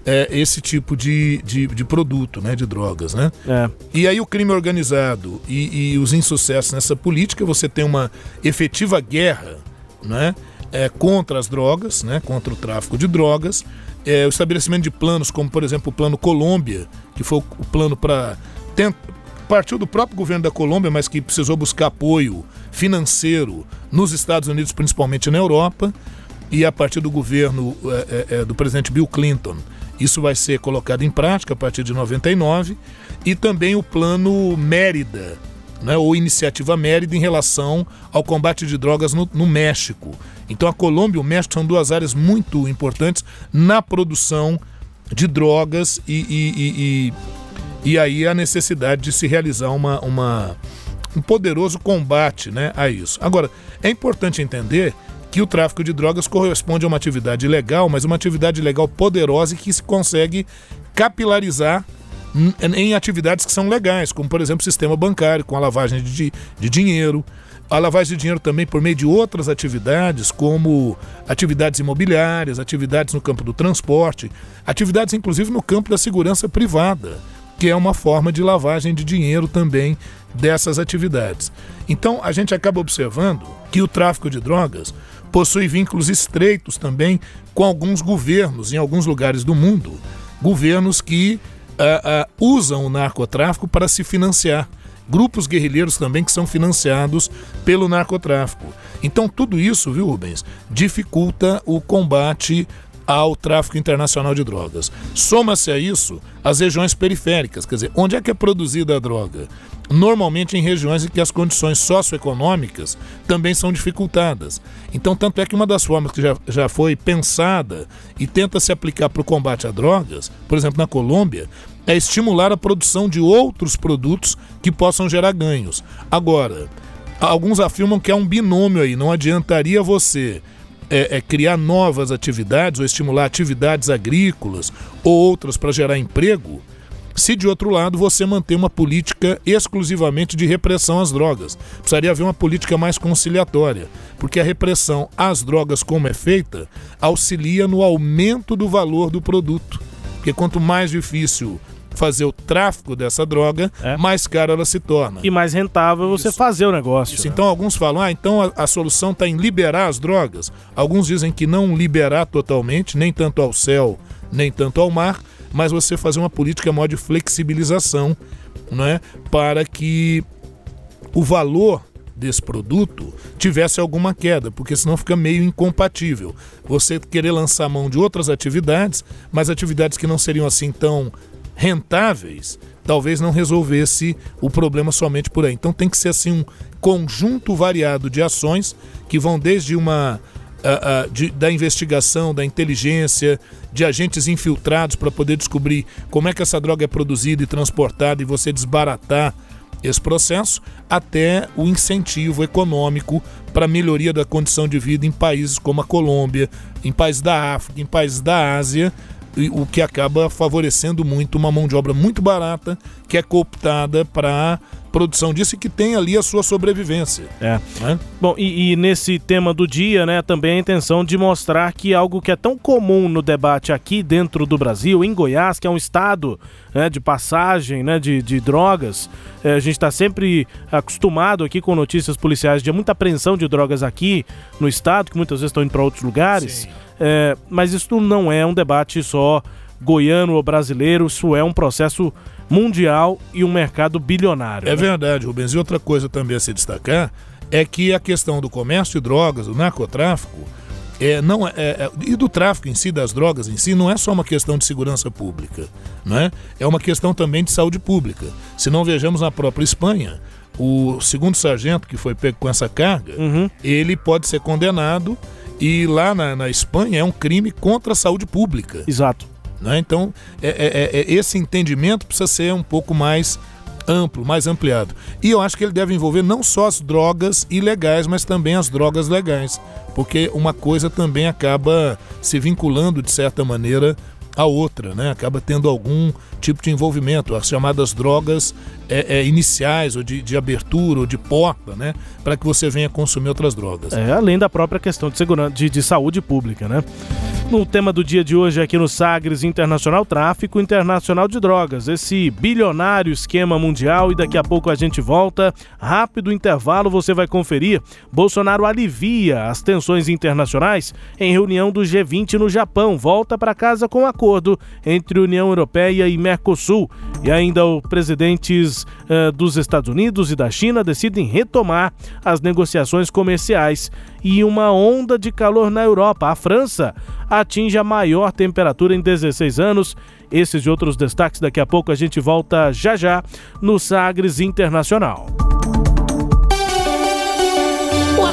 Speaker 3: é, esse tipo de, de, de produto, né, de drogas, né?
Speaker 1: É.
Speaker 3: E aí o crime organizado e, e os insucessos nessa política, você tem uma efetiva guerra, né, é, contra as drogas, né, contra o tráfico de drogas, é, o estabelecimento de planos, como por exemplo o Plano Colômbia, que foi o, o plano para partiu do próprio governo da Colômbia, mas que precisou buscar apoio financeiro nos Estados Unidos, principalmente na Europa, e a partir do governo é, é, do presidente Bill Clinton. Isso vai ser colocado em prática a partir de 99 e também o plano Mérida, né, ou Iniciativa Mérida em relação ao combate de drogas no, no México. Então a Colômbia e o México são duas áreas muito importantes na produção de drogas e, e, e, e, e aí a necessidade de se realizar uma, uma, um poderoso combate né, a isso. Agora, é importante entender que o tráfico de drogas corresponde a uma atividade ilegal, mas uma atividade ilegal poderosa e que se consegue capilarizar em atividades que são legais, como por exemplo o sistema bancário, com a lavagem de, de dinheiro, a lavagem de dinheiro também por meio de outras atividades, como atividades imobiliárias, atividades no campo do transporte, atividades inclusive no campo da segurança privada, que é uma forma de lavagem de dinheiro também dessas atividades. Então a gente acaba observando que o tráfico de drogas possui vínculos estreitos também com alguns governos em alguns lugares do mundo, governos que uh, uh, usam o narcotráfico para se financiar. Grupos guerrilheiros também que são financiados pelo narcotráfico. Então, tudo isso, viu, Rubens, dificulta o combate ao tráfico internacional de drogas. Soma-se a isso as regiões periféricas, quer dizer, onde é que é produzida a droga? Normalmente em regiões em que as condições socioeconômicas também são dificultadas. Então, tanto é que uma das formas que já, já foi pensada e tenta se aplicar para o combate a drogas, por exemplo, na Colômbia, é estimular a produção de outros produtos que possam gerar ganhos. Agora, alguns afirmam que há um binômio aí, não adiantaria você é, é, criar novas atividades ou estimular atividades agrícolas ou outras para gerar emprego, se de outro lado você manter uma política exclusivamente de repressão às drogas. Precisaria haver uma política mais conciliatória, porque a repressão às drogas, como é feita, auxilia no aumento do valor do produto. Porque quanto mais difícil fazer o tráfico dessa droga, é. mais caro ela se torna.
Speaker 1: E mais rentável você Isso. fazer o negócio.
Speaker 3: Isso. Né? Então alguns falam, ah, então a, a solução está em liberar as drogas. Alguns dizem que não liberar totalmente, nem tanto ao céu, nem tanto ao mar, mas você fazer uma política maior de flexibilização, né, para que o valor desse produto tivesse alguma queda, porque senão fica meio incompatível. Você querer lançar mão de outras atividades, mas atividades que não seriam assim tão rentáveis, talvez não resolvesse o problema somente por aí. Então tem que ser assim um conjunto variado de ações que vão desde uma uh, uh, de, da investigação, da inteligência, de agentes infiltrados para poder descobrir como é que essa droga é produzida e transportada e você desbaratar esse processo, até o incentivo econômico para a melhoria da condição de vida em países como a Colômbia, em países da África, em países da Ásia, o que acaba favorecendo muito uma mão de obra muito barata que é cooptada para produção disso e que tem ali a sua sobrevivência.
Speaker 1: É. Né? Bom, e, e, nesse tema do dia, né, também a intenção de mostrar que algo que é tão comum no debate aqui dentro do Brasil, em Goiás, que é um estado né, de passagem né, de, de drogas, é, a gente está sempre acostumado aqui com notícias policiais de muita apreensão de drogas aqui no estado, que muitas vezes estão indo para outros lugares. Sim. É, mas isso não é um debate só goiano ou brasileiro, isso é um processo mundial e um mercado bilionário.
Speaker 3: É né? verdade, Rubens. E outra coisa também a se destacar é que a questão do comércio de drogas, do narcotráfico, é, não é, é, e do tráfico em si, das drogas em si, não é só uma questão de segurança pública, não é? É uma questão também de saúde pública. Se não vejamos na própria Espanha, o segundo sargento que foi pego com essa carga, uhum. ele pode ser condenado e lá na, na Espanha é um crime contra a saúde pública.
Speaker 1: Exato.
Speaker 3: Né? Então, é, é, é, esse entendimento precisa ser um pouco mais amplo, mais ampliado. E eu acho que ele deve envolver não só as drogas ilegais, mas também as drogas legais, porque uma coisa também acaba se vinculando de certa maneira a outra, né? Acaba tendo algum tipo de envolvimento, as chamadas drogas é, é, iniciais, ou de, de, abertura, ou de porta, né? Para que você venha consumir outras drogas.
Speaker 1: É, além da própria questão de, segurança, de, de saúde pública, né? No tema do dia de hoje aqui no Sagres Internacional, tráfico internacional de drogas, esse bilionário esquema mundial e daqui a pouco a gente volta. Rápido intervalo, você vai conferir. Bolsonaro alivia as tensões internacionais em reunião do G20 no Japão. Volta para casa com acordo entre União Europeia e Mercosul. E ainda os presidentes uh, dos Estados Unidos e da China decidem retomar as negociações comerciais e uma onda de calor na Europa. A França atinge a maior temperatura em 16 anos. Esses e outros destaques daqui a pouco a gente volta já já no Sagres Internacional.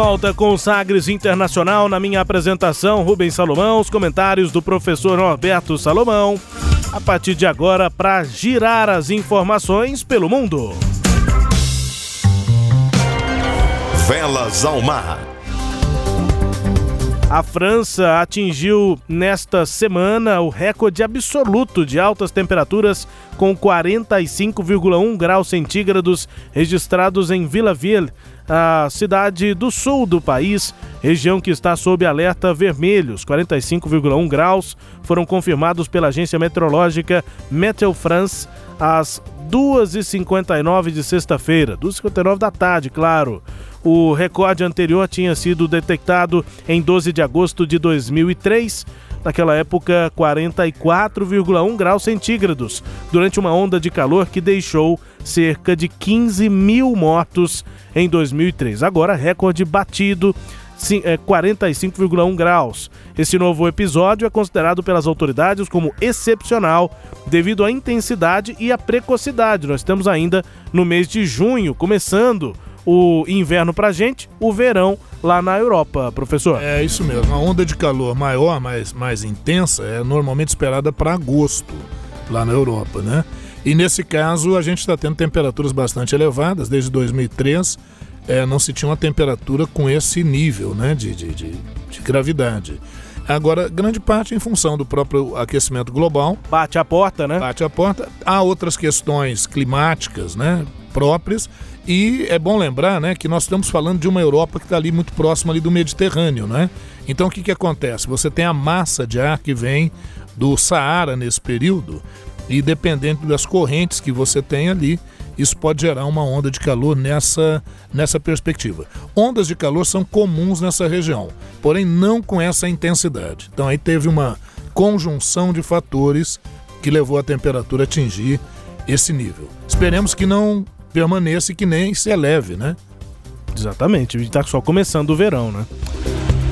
Speaker 1: Volta com o Sagres Internacional na minha apresentação, Rubens Salomão, os comentários do professor Norberto Salomão. A partir de agora, para girar as informações pelo mundo.
Speaker 4: Velas ao mar.
Speaker 1: A França atingiu nesta semana o recorde absoluto de altas temperaturas com 45,1 graus centígrados registrados em Villaville, a cidade do sul do país, região que está sob alerta vermelho. Os 45,1 graus foram confirmados pela agência meteorológica Meteor France às 2h59 de sexta-feira, 2h59 da tarde, claro. O recorde anterior tinha sido detectado em 12 de agosto de 2003, naquela época 44,1 graus centígrados, durante uma onda de calor que deixou cerca de 15 mil mortos em 2003. Agora, recorde batido. 45,1 graus. Esse novo episódio é considerado pelas autoridades como excepcional devido à intensidade e à precocidade. Nós estamos ainda no mês de junho, começando o inverno pra gente, o verão lá na Europa, professor.
Speaker 3: É isso mesmo. A onda de calor maior, mais, mais intensa, é normalmente esperada para agosto, lá na Europa, né? E nesse caso, a gente está tendo temperaturas bastante elevadas. Desde 2003, é, não se tinha uma temperatura com esse nível né, de, de, de, de gravidade. Agora, grande parte em função do próprio aquecimento global.
Speaker 1: Bate a porta, né?
Speaker 3: Bate a porta. Há outras questões climáticas, né? Próprias. E é bom lembrar, né, que nós estamos falando de uma Europa que está ali muito próxima ali do Mediterrâneo, né? Então o que, que acontece? Você tem a massa de ar que vem do Saara nesse período e dependendo das correntes que você tem ali, isso pode gerar uma onda de calor nessa, nessa perspectiva. Ondas de calor são comuns nessa região, porém não com essa intensidade. Então aí teve uma conjunção de fatores que levou a temperatura a atingir esse nível. Esperemos que não permaneça e que nem se eleve, né?
Speaker 1: Exatamente, está só começando o verão, né?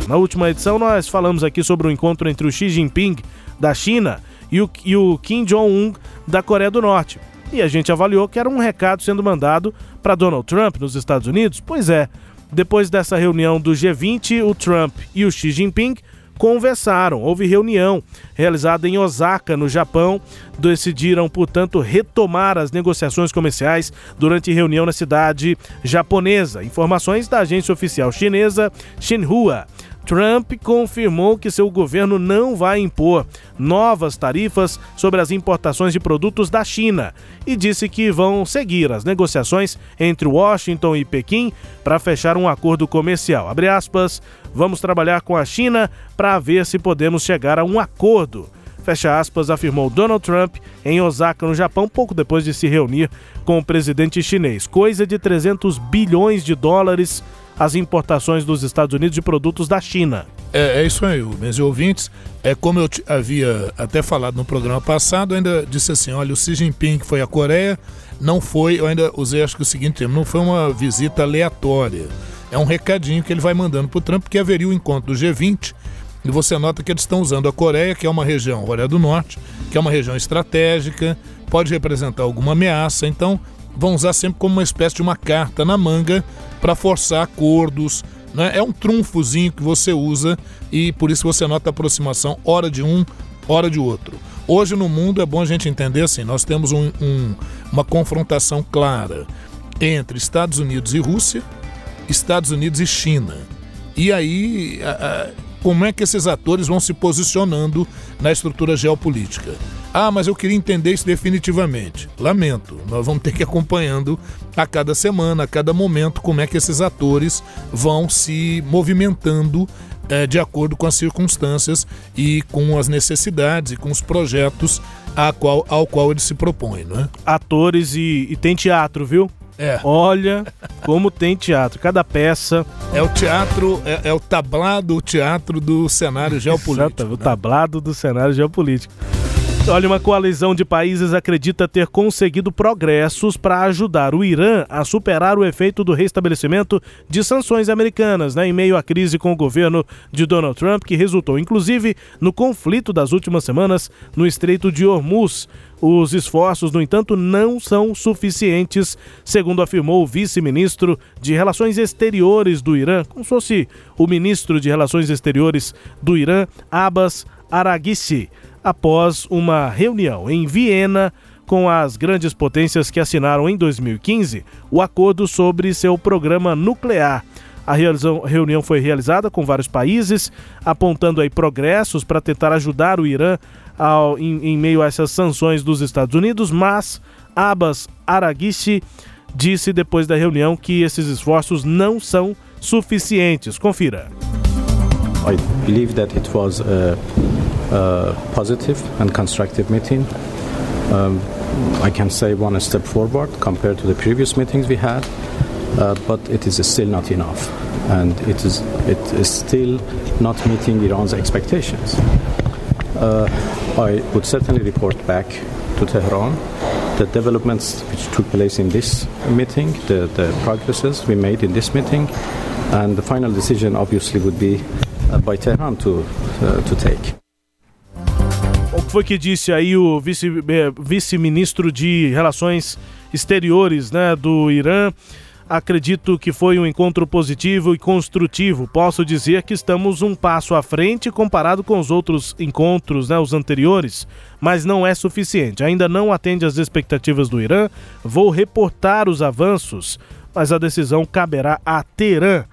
Speaker 1: Na última edição nós falamos aqui sobre o encontro entre o Xi Jinping da China e o, e o Kim Jong-un da Coreia do Norte. E a gente avaliou que era um recado sendo mandado para Donald Trump nos Estados Unidos. Pois é, depois dessa reunião do G20, o Trump e o Xi Jinping conversaram. Houve reunião realizada em Osaka, no Japão. Decidiram, portanto, retomar as negociações comerciais durante reunião na cidade japonesa. Informações da agência oficial chinesa Xinhua. Trump confirmou que seu governo não vai impor novas tarifas sobre as importações de produtos da China e disse que vão seguir as negociações entre Washington e Pequim para fechar um acordo comercial. Aspas, vamos trabalhar com a China para ver se podemos chegar a um acordo. Fecha aspas, afirmou Donald Trump em Osaka, no Japão, pouco depois de se reunir com o presidente chinês. Coisa de 300 bilhões de dólares as importações dos Estados Unidos de produtos da China.
Speaker 3: É, é isso aí, meus ouvintes. É como eu havia até falado no programa passado, ainda disse assim: olha, o Xi Jinping que foi à Coreia não foi, eu ainda usei acho que o seguinte termo, não foi uma visita aleatória. É um recadinho que ele vai mandando para o Trump, que haveria o encontro do G20. E você nota que eles estão usando a Coreia, que é uma região, Coreia do Norte, que é uma região estratégica, pode representar alguma ameaça. Então, vão usar sempre como uma espécie de uma carta na manga para forçar acordos. Né? É um trunfozinho que você usa e por isso você nota a aproximação hora de um, hora de outro. Hoje no mundo é bom a gente entender assim, nós temos um, um, uma confrontação clara entre Estados Unidos e Rússia, Estados Unidos e China. E aí, a, a, como é que esses atores vão se posicionando na estrutura geopolítica? Ah, mas eu queria entender isso definitivamente. Lamento, nós vamos ter que ir acompanhando a cada semana, a cada momento, como é que esses atores vão se movimentando é, de acordo com as circunstâncias e com as necessidades e com os projetos a qual, ao qual ele se propõe, não é?
Speaker 1: Atores e, e tem teatro, viu?
Speaker 3: É.
Speaker 1: Olha como tem teatro. Cada peça.
Speaker 3: É o teatro, é, é o tablado, o teatro do cenário geopolítico.
Speaker 1: Exato, né? o tablado do cenário geopolítico. Olha, uma coalizão de países acredita ter conseguido progressos para ajudar o Irã a superar o efeito do restabelecimento de sanções americanas, né, em meio à crise com o governo de Donald Trump, que resultou inclusive no conflito das últimas semanas no Estreito de Hormuz. Os esforços, no entanto, não são suficientes, segundo afirmou o vice-ministro de Relações Exteriores do Irã, como se fosse o ministro de Relações Exteriores do Irã, Abbas Araghchi após uma reunião em Viena com as grandes potências que assinaram em 2015 o acordo sobre seu programa nuclear. A reunião foi realizada com vários países, apontando aí progressos para tentar ajudar o Irã ao, em, em, meio a essas sanções dos Estados Unidos, mas Abbas Araghchi disse depois da reunião que esses esforços não são suficientes. Confira.
Speaker 11: I believe that it was a positive and constructive meeting. Um, I can say one step forward compared to the previous meetings we had, uh, but it is still not enough, and it is it is still not meeting Iran's expectations. Uh, I would certainly report back to Tehran the developments which took place in this meeting, the, the progresses we made in this meeting, and the final decision obviously would be uh, by Tehran to, uh, to take.
Speaker 1: Foi que disse aí o eh, vice-ministro de Relações Exteriores né, do Irã? Acredito que foi um encontro positivo e construtivo. Posso dizer que estamos um passo à frente comparado com os outros encontros, né, os anteriores, mas não é suficiente. Ainda não atende às expectativas do Irã. Vou reportar os avanços, mas a decisão caberá a Teherã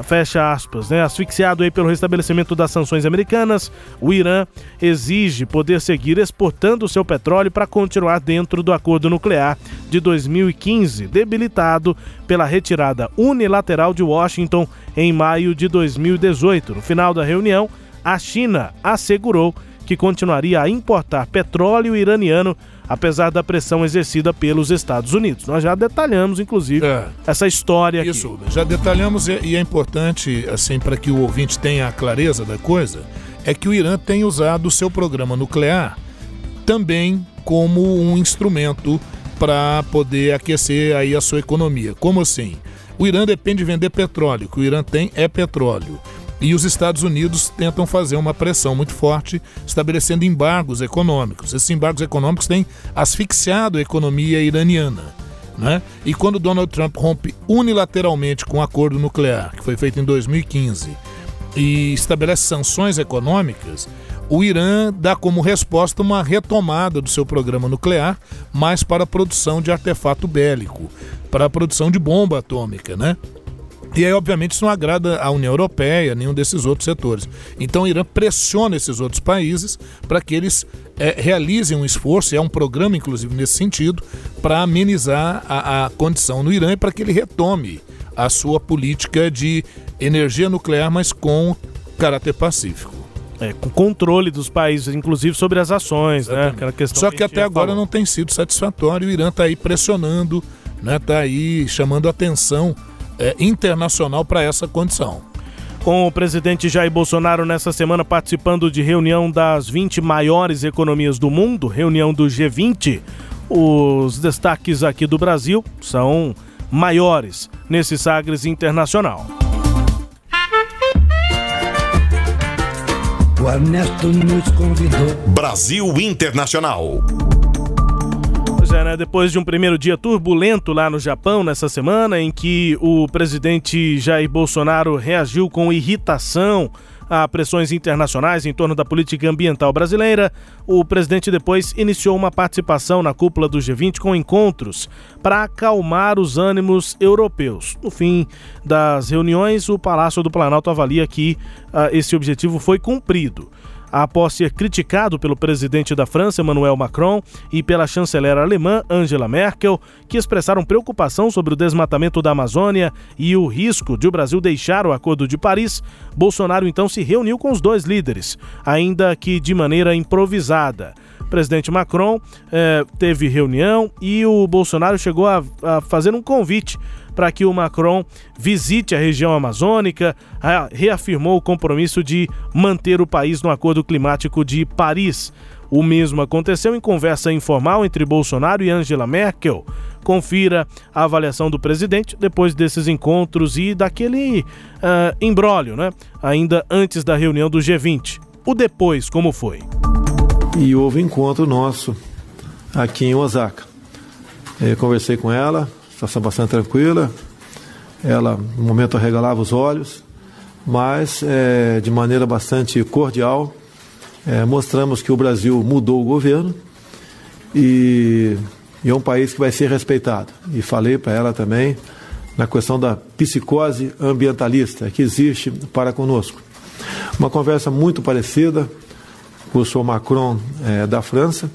Speaker 1: fecha aspas, né? Asfixiado aí pelo restabelecimento das sanções americanas, o Irã exige poder seguir exportando seu petróleo para continuar dentro do acordo nuclear de 2015, debilitado pela retirada unilateral de Washington em maio de 2018. No final da reunião, a China assegurou que continuaria a importar petróleo iraniano apesar da pressão exercida pelos Estados Unidos. Nós já detalhamos, inclusive, é. essa história
Speaker 3: Isso, aqui. já detalhamos e é importante, assim, para que o ouvinte tenha a clareza da coisa, é que o Irã tem usado o seu programa nuclear também como um instrumento para poder aquecer aí a sua economia. Como assim? O Irã depende de vender petróleo, o que o Irã tem é petróleo. E os Estados Unidos tentam fazer uma pressão muito forte, estabelecendo embargos econômicos. Esses embargos econômicos têm asfixiado a economia iraniana. Né? E quando Donald Trump rompe unilateralmente com o um acordo nuclear, que foi feito em 2015, e estabelece sanções econômicas, o Irã dá como resposta uma retomada do seu programa nuclear, mas para a produção de artefato bélico, para a produção de bomba atômica, né? E aí, obviamente, isso não agrada à União Europeia, nenhum desses outros setores. Então, o Irã pressiona esses outros países para que eles é, realizem um esforço, e é um programa, inclusive, nesse sentido, para amenizar a, a condição no Irã e para que ele retome a sua política de energia nuclear, mas com caráter pacífico.
Speaker 1: É, com controle dos países, inclusive sobre as ações, né? Aquela questão
Speaker 3: Só que, que até agora falou. não tem sido satisfatório. O Irã está aí pressionando, está né? Tá aí chamando atenção é, internacional para essa condição.
Speaker 1: Com o presidente Jair Bolsonaro nessa semana participando de reunião das 20 maiores economias do mundo, reunião do G20, os destaques aqui do Brasil são maiores nesse Sagres Internacional.
Speaker 4: O Ernesto nos convidou. Brasil Internacional
Speaker 1: É, né? Depois de um primeiro dia turbulento lá no Japão nessa semana, em que o presidente Jair Bolsonaro reagiu com irritação a pressões internacionais em torno da política ambiental brasileira, o presidente depois iniciou uma participação na cúpula do G20 com encontros para acalmar os ânimos europeus. No fim das reuniões, o Palácio do Planalto avalia que uh, esse objetivo foi cumprido após ser criticado pelo presidente da França, Emmanuel Macron, e pela chanceler alemã, Angela Merkel, que expressaram preocupação sobre o desmatamento da Amazônia e o risco de o Brasil deixar o Acordo de Paris, Bolsonaro então se reuniu com os dois líderes, ainda que de maneira improvisada. Presidente Macron eh, teve reunião e o Bolsonaro chegou a, a fazer um convite para que o Macron visite a região amazônica, reafirmou o compromisso de manter o país no Acordo Climático de Paris. O mesmo aconteceu em conversa informal entre Bolsonaro e Angela Merkel. Confira a avaliação do presidente depois desses encontros e daquele uh, né? Ainda antes da reunião do G20. O depois, como foi?
Speaker 10: E houve encontro nosso aqui em Osaka. Eu conversei com ela, situação bastante tranquila. Ela, no momento, regalava os olhos, mas é, de maneira bastante cordial, é, mostramos que o Brasil mudou o governo e, e, é um país que vai ser respeitado. E falei para ela também na questão da psicose ambientalista que existe para conosco. Uma conversa muito parecida senhor Macron é, da França.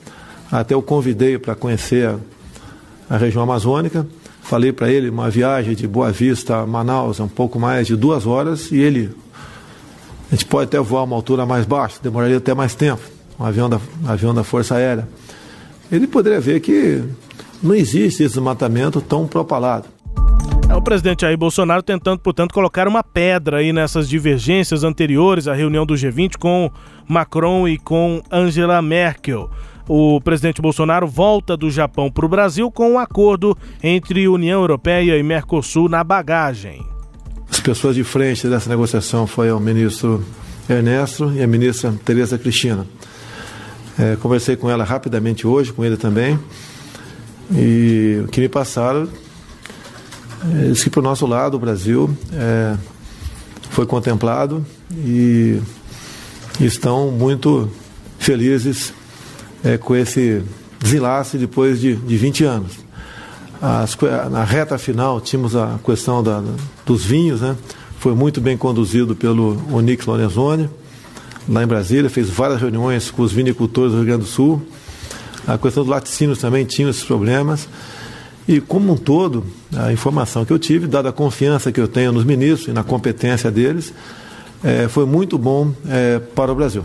Speaker 10: Até o convidei para conhecer a, a região amazônica. Falei para ele uma viagem de Boa Vista a Manaus, um pouco mais de duas horas, e ele. A gente pode até voar uma altura mais baixa, demoraria até mais tempo, um avião da, um avião da Força Aérea. Ele poderia ver que não existe esse desmatamento tão propalado.
Speaker 1: É o presidente Jair Bolsonaro tentando, portanto, colocar uma pedra aí nessas divergências anteriores à reunião do G20 com Macron e com Angela Merkel. O presidente Bolsonaro volta do Japão para o Brasil com um acordo entre União Europeia e Mercosul na bagagem.
Speaker 10: As pessoas de frente dessa negociação foi o ministro Ernesto e a ministra Tereza Cristina. É, conversei com ela rapidamente hoje, com ele também, e o que me passaram é, que para o nosso lado, o Brasil, é, foi contemplado e estão muito felizes é, com esse desenlace depois de, de 20 anos. As, na reta final, tínhamos a questão da, dos vinhos, né? foi muito bem conduzido pelo Onix Lorenzoni, lá em Brasília, fez várias reuniões com os vinicultores do Rio Grande do Sul. A questão dos laticínios também tinha esses problemas. E, como um todo, a informação que eu tive, dada a confiança que eu tenho nos ministros e na competência deles, é, foi muito bom é, para o Brasil.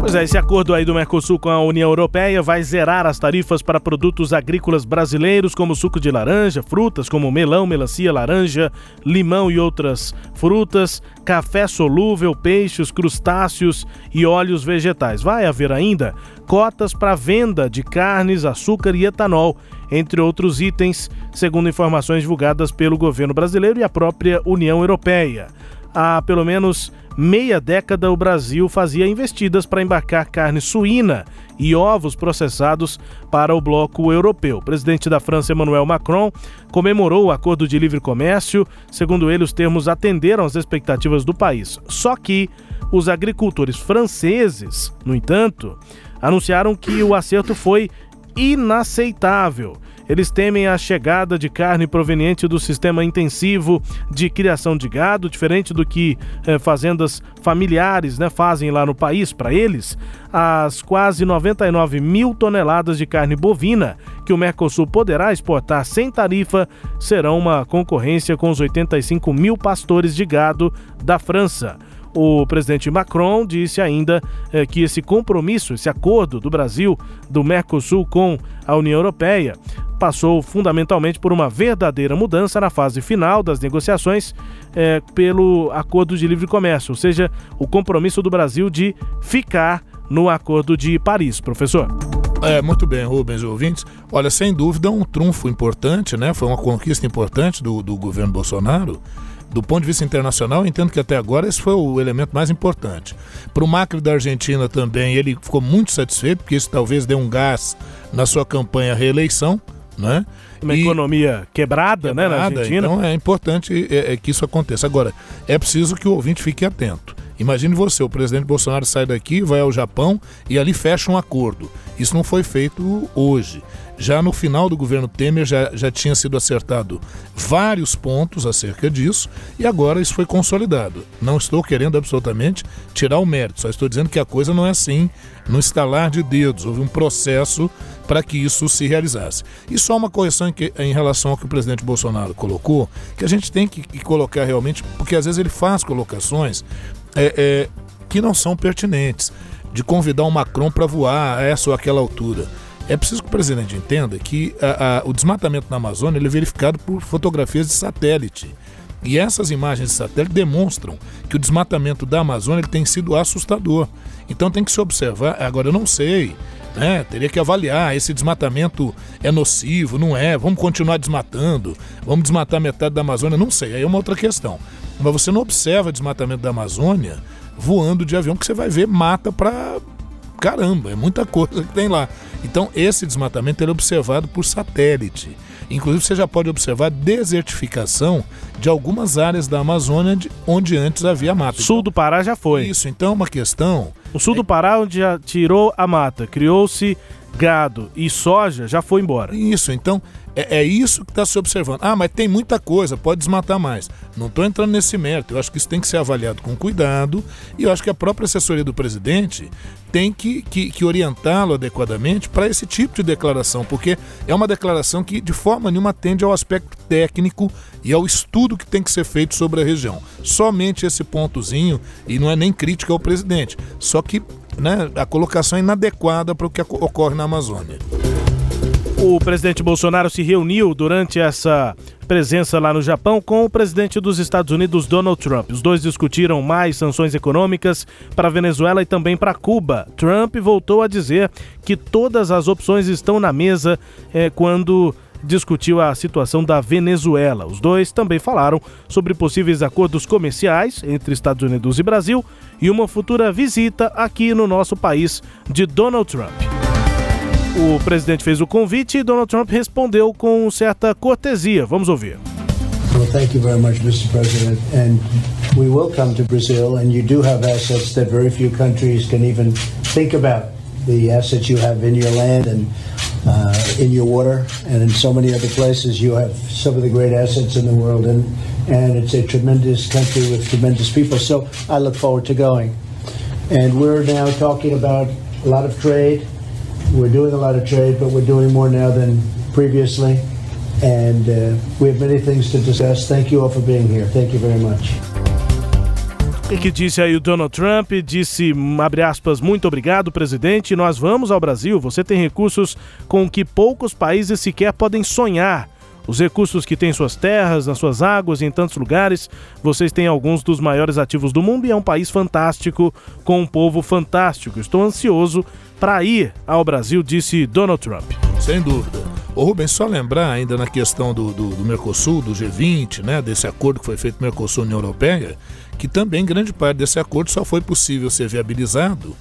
Speaker 1: Pois é, esse acordo aí do Mercosul com a União Europeia vai zerar as tarifas para produtos agrícolas brasileiros, como suco de laranja, frutas como melão, melancia, laranja, limão e outras frutas, café solúvel, peixes, crustáceos e óleos vegetais. Vai haver ainda cotas para venda de carnes, açúcar e etanol, entre outros itens, segundo informações divulgadas pelo governo brasileiro e a própria União Europeia. Há pelo menos meia década o Brasil fazia investidas para embarcar carne suína e ovos processados para o bloco europeu. O presidente da França, Emmanuel Macron, comemorou o acordo de livre comércio. Segundo ele, os termos atenderam às expectativas do país. Só que os agricultores franceses, no entanto, anunciaram que o acerto foi inaceitável eles temem a chegada de carne proveniente do sistema intensivo de criação de gado, diferente do que eh, fazendas familiares né, fazem lá no país. Para eles, as quase 99 mil toneladas de carne bovina que o Mercosul poderá exportar sem tarifa serão uma concorrência com os 85 mil pastores de gado da França. O presidente Macron disse ainda eh, que esse compromisso, esse acordo do Brasil, do Mercosul com a União Europeia, passou fundamentalmente por uma verdadeira mudança na fase final das negociações eh, pelo acordo de livre comércio, ou seja, o compromisso do Brasil de ficar no acordo de Paris, professor.
Speaker 3: É, muito bem, Rubens ouvintes. Olha, sem dúvida, um trunfo importante, né? Foi uma conquista importante do, do governo Bolsonaro do ponto de vista internacional, entendo que até agora esse foi o elemento mais importante. Para o Macri da Argentina também, ele ficou muito satisfeito, porque isso talvez dê um gás na sua campanha reeleição, né?
Speaker 1: Uma
Speaker 3: E-
Speaker 1: economia quebrada, né, na Argentina.
Speaker 3: Então é importante é, é, que isso aconteça. Agora, é preciso que o ouvinte fique atento. Imagine você, o presidente Bolsonaro sai daqui, vai ao Japão e ali fecha um acordo. Isso não foi feito hoje. Já no final do governo Temer já, já tinha sido acertado vários pontos acerca disso e agora isso foi consolidado. Não estou querendo absolutamente tirar o mérito, só estou dizendo que a coisa não é assim, no estalar de dedos. Houve um processo para que isso se realizasse. E só uma correção em, que- em relação ao que o presidente Bolsonaro colocou, que a gente tem que, que colocar realmente, porque às vezes ele faz colocações é, é, que não são pertinentes, de convidar o Macron para voar a essa ou aquela altura. É preciso que o presidente entenda que a- a- o desmatamento na Amazônia é verificado por fotografias de satélite. E essas imagens de satélite demonstram que o desmatamento da Amazônia tem sido assustador. Então tem que se observar. Agora, eu não sei, né? Teria que avaliar. Esse desmatamento é nocivo, não é? Vamos continuar desmatando? Vamos desmatar metade da Amazônia? Não sei. Aí é uma outra questão. Mas você não observa desmatamento da Amazônia voando de avião, que você vai ver mata para caramba, é muita coisa que tem lá. Então, esse desmatamento é observado por satélite. Inclusive, você já pode observar desertificação de algumas áreas da Amazônia de- onde antes havia mata.
Speaker 1: Sul do Pará já foi.
Speaker 3: Isso, então é uma questão.
Speaker 1: O sul do Pará, onde já tirou a mata, criou-se gado e soja, já foi embora.
Speaker 3: Isso, então é, é isso que está se observando. Ah, mas tem muita coisa, pode desmatar mais. Não estou entrando nesse mérito. Eu acho que isso tem que ser avaliado com cuidado e eu acho que a própria assessoria do presidente tem que, que, que orientá-lo adequadamente para esse tipo de declaração, porque é uma declaração que de forma nenhuma atende ao aspecto técnico e ao estudo que tem que ser feito sobre a região. Somente esse pontozinho, e não é nem crítica ao presidente, só que né, a colocação é inadequada para o que ocorre na Amazônia.
Speaker 1: O presidente Bolsonaro se reuniu durante essa presença lá no Japão com o presidente dos Estados Unidos, Donald Trump. Os dois discutiram mais sanções econômicas para a Venezuela e também para Cuba. Trump voltou a dizer que todas as opções estão na mesa eh, quando discutiu a situação da Venezuela. Os dois também falaram sobre possíveis acordos comerciais entre Estados Unidos e Brasil e uma futura visita aqui no nosso país de Donald Trump. O presidente fez o convite e Donald Trump respondeu com certa cortesia. Vamos ouvir.
Speaker 12: Well, thank you very much, Mr. President. And we will come to Brazil, and you do have assets that very few countries can even think about. The assets you have in your land and uh, in your water, and in so many other places, you have some of the great assets in the world, and and it's a tremendous country with tremendous people. So I look forward to going. And we're now talking about a lot of trade. We're doing a lot of trade, but we're doing more now than previously. And uh, we have many things to discuss. Thank you all for being here. Thank you very much.
Speaker 1: O que disse aí o Donald Trump? Disse, abre aspas, muito obrigado, presidente. Nós vamos ao Brasil. Você tem recursos com que poucos países sequer podem sonhar. Os recursos que têm suas terras, nas suas águas em tantos lugares, vocês têm alguns dos maiores ativos do mundo e é um país fantástico, com um povo fantástico. Estou ansioso para ir ao Brasil, disse Donald Trump.
Speaker 3: Sem dúvida. Ô Rubens, só lembrar ainda na questão do, do, do Mercosul, do G20, né, desse acordo que foi feito Mercosul-União Europeia, que também grande parte desse acordo só foi possível ser viabilizado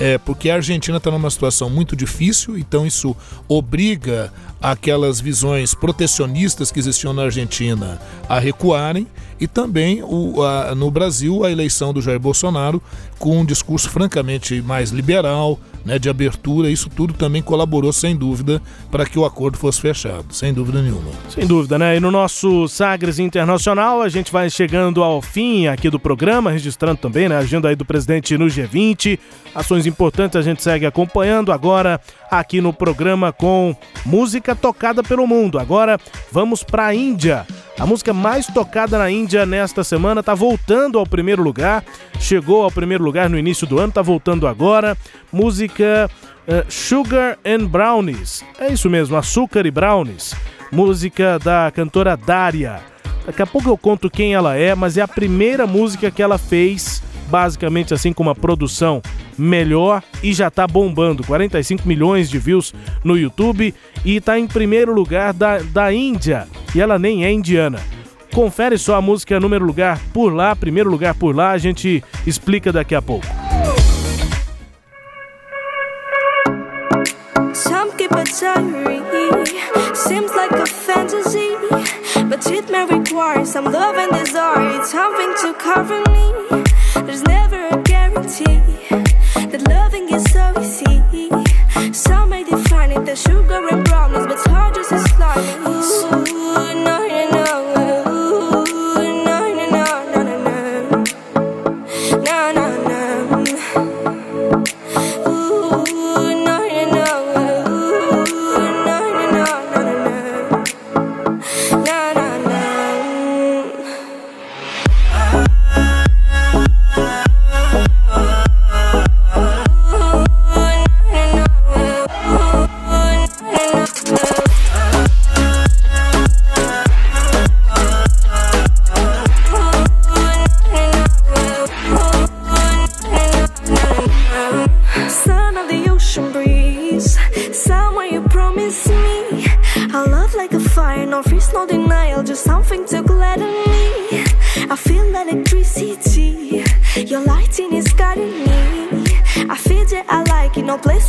Speaker 3: é, porque a Argentina está numa situação muito difícil, então isso obriga aquelas visões protecionistas que existiam na Argentina a recuarem e também o, a, no Brasil a eleição do Jair Bolsonaro com um discurso francamente mais liberal, né, de abertura, isso tudo também colaborou sem dúvida para que o acordo fosse fechado, sem dúvida nenhuma.
Speaker 1: Sem dúvida, né? E no nosso Sagres Internacional, a gente vai chegando ao fim aqui do programa, registrando também né, a agenda aí do presidente no G20. Ações importantes a gente segue acompanhando agora aqui no programa com música tocada pelo mundo. Agora vamos para a Índia. A música mais tocada na Índia nesta semana está voltando ao primeiro lugar. Chegou ao primeiro lugar no início do ano, está voltando agora. Música uh, Sugar and Brownies. É isso mesmo, açúcar e brownies. Música da cantora Daria. Daqui a pouco eu conto quem ela é, mas é a primeira música que ela fez, basicamente assim com uma produção melhor e já tá bombando. 45 milhões de views no YouTube e tá em primeiro lugar da, da Índia. E ela nem é indiana. Confere só a música número lugar por lá, primeiro lugar por lá, a gente explica daqui a pouco.
Speaker 13: Some keep diary, seems like a fantasy, but it may require some love and desire, something to cover me. There's never a guarantee that loving is so easy. Some may define it as sugar and brownies,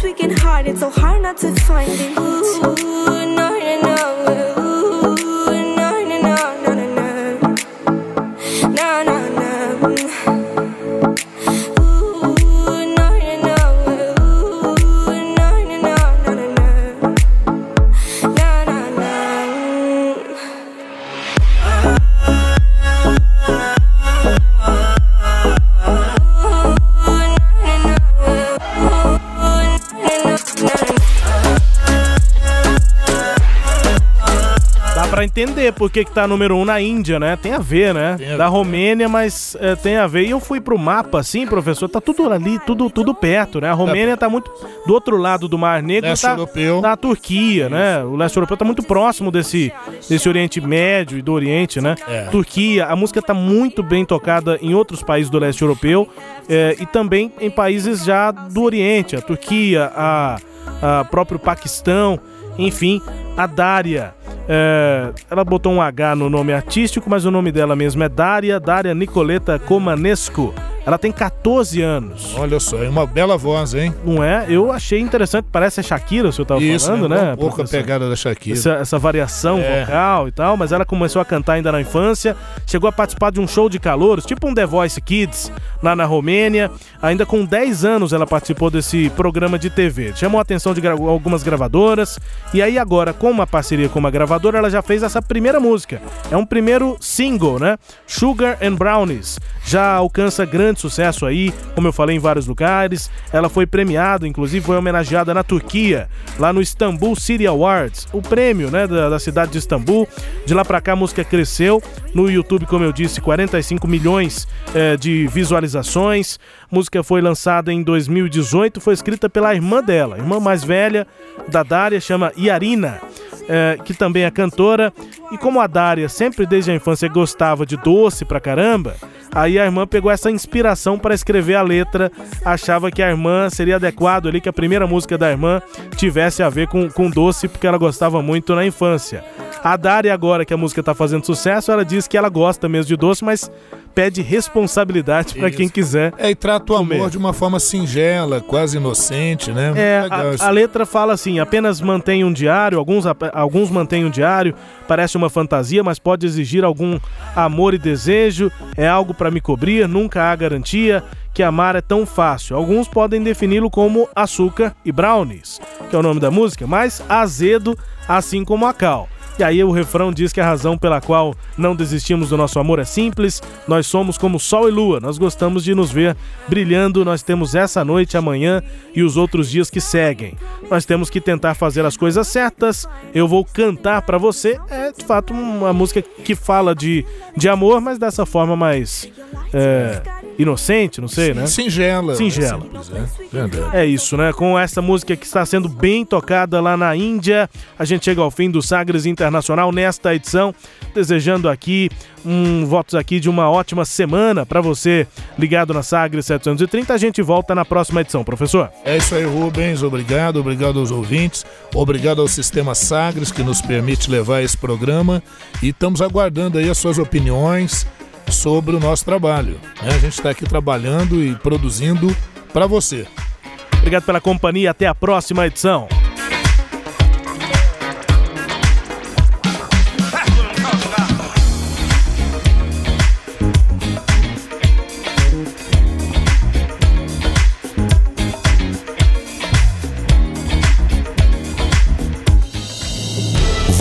Speaker 13: it, no place we can hide it, so hard not to find it. Ooh,
Speaker 1: entender por que, que tá número um na Índia, né? Tem a ver, né?
Speaker 3: A
Speaker 1: da
Speaker 3: ver.
Speaker 1: Romênia, mas é, tem a ver. E eu fui pro mapa, assim, professor, tá tudo ali, tudo, tudo perto, né? A Romênia tá muito do outro lado do Mar Negro,
Speaker 3: Leste
Speaker 1: tá,
Speaker 3: europeu.
Speaker 1: tá a Turquia, né? O leste europeu tá muito próximo desse, desse Oriente Médio e do Oriente, né?
Speaker 3: É.
Speaker 1: Turquia, a música tá muito bem tocada em outros países do leste europeu é, e também em países já do Oriente, a Turquia, a, a próprio Paquistão, enfim, a Dária. É, ela botou um H no nome artístico, mas o nome dela mesmo é Dária, Dária Nicoleta Comanesco. Ela tem 14 anos.
Speaker 3: Olha só, é uma bela voz, hein?
Speaker 1: Não é? Eu achei interessante, parece a Shakira, o senhor estava
Speaker 3: Isso,
Speaker 1: falando,
Speaker 3: né?
Speaker 1: né?
Speaker 3: Um pouco a
Speaker 1: professor?
Speaker 3: pegada da Shakira.
Speaker 1: Essa, essa variação
Speaker 3: É.
Speaker 1: vocal e tal, mas ela começou a cantar ainda na infância, chegou a participar de um show de calouros, tipo um The Voice Kids, lá na Romênia. Ainda com 10 anos ela participou desse programa de TV. Chamou a atenção de gra- algumas gravadoras, e aí agora, com uma parceria com uma gravadora, ela já fez essa primeira música. É um primeiro single, né? Sugar and Brownies. Já alcança grande sucesso aí, como eu falei, em vários lugares. Ela foi premiada, inclusive foi homenageada na Turquia, lá no Istanbul City Awards, o prêmio né, da, da cidade de Istambul. De lá pra cá a música cresceu. No YouTube, como eu disse, 45 milhões eh, de visualizações. Música foi lançada em 2018, foi escrita pela irmã dela, irmã mais velha da Dária, chama Yarina. eh, que também é cantora, e como a Dária sempre desde a infância gostava de doce pra caramba, Aí a irmã pegou essa inspiração para escrever a letra, achava que a irmã seria adequado ali que a primeira música da irmã tivesse a ver com, com doce, porque ela gostava muito na infância. A Dari, agora que a música tá fazendo sucesso, ela diz que ela gosta mesmo de doce, mas pede responsabilidade para quem quiser.
Speaker 3: É, e trata o amor de uma forma singela, quase inocente, né?
Speaker 1: É, a, a letra fala assim: apenas mantém um diário, alguns, alguns mantêm um diário, parece uma fantasia, mas pode exigir algum amor e desejo, é algo para me cobrir, nunca há garantia que amar é tão fácil. Alguns podem defini-lo como açúcar e brownies, que é o nome da música, mas azedo, assim como a cal. E aí o refrão diz que a razão pela qual não desistimos do nosso amor é simples. Nós somos como sol e lua. Nós gostamos de nos ver brilhando. Nós temos essa noite, amanhã e os outros dias que seguem. Nós temos que tentar fazer as coisas certas. Eu vou cantar pra você. É de fato uma música que fala de, de amor, mas dessa forma mais é, inocente, não sei, né?
Speaker 3: Singela.
Speaker 1: Singela.
Speaker 3: É.
Speaker 1: É isso, né? Com essa música que está sendo bem tocada lá na Índia, a gente chega ao fim do Sagres Internacional nesta edição, desejando aqui um votos aqui de uma ótima semana para você ligado na Sagres 730. A gente volta na próxima edição, professor.
Speaker 3: É isso aí, Rubens. Obrigado, obrigado aos ouvintes, obrigado ao Sistema Sagres que nos permite levar esse programa e estamos aguardando aí as suas opiniões sobre o nosso trabalho. né? A gente está aqui trabalhando e produzindo para você.
Speaker 1: Obrigado pela companhia, até a próxima edição.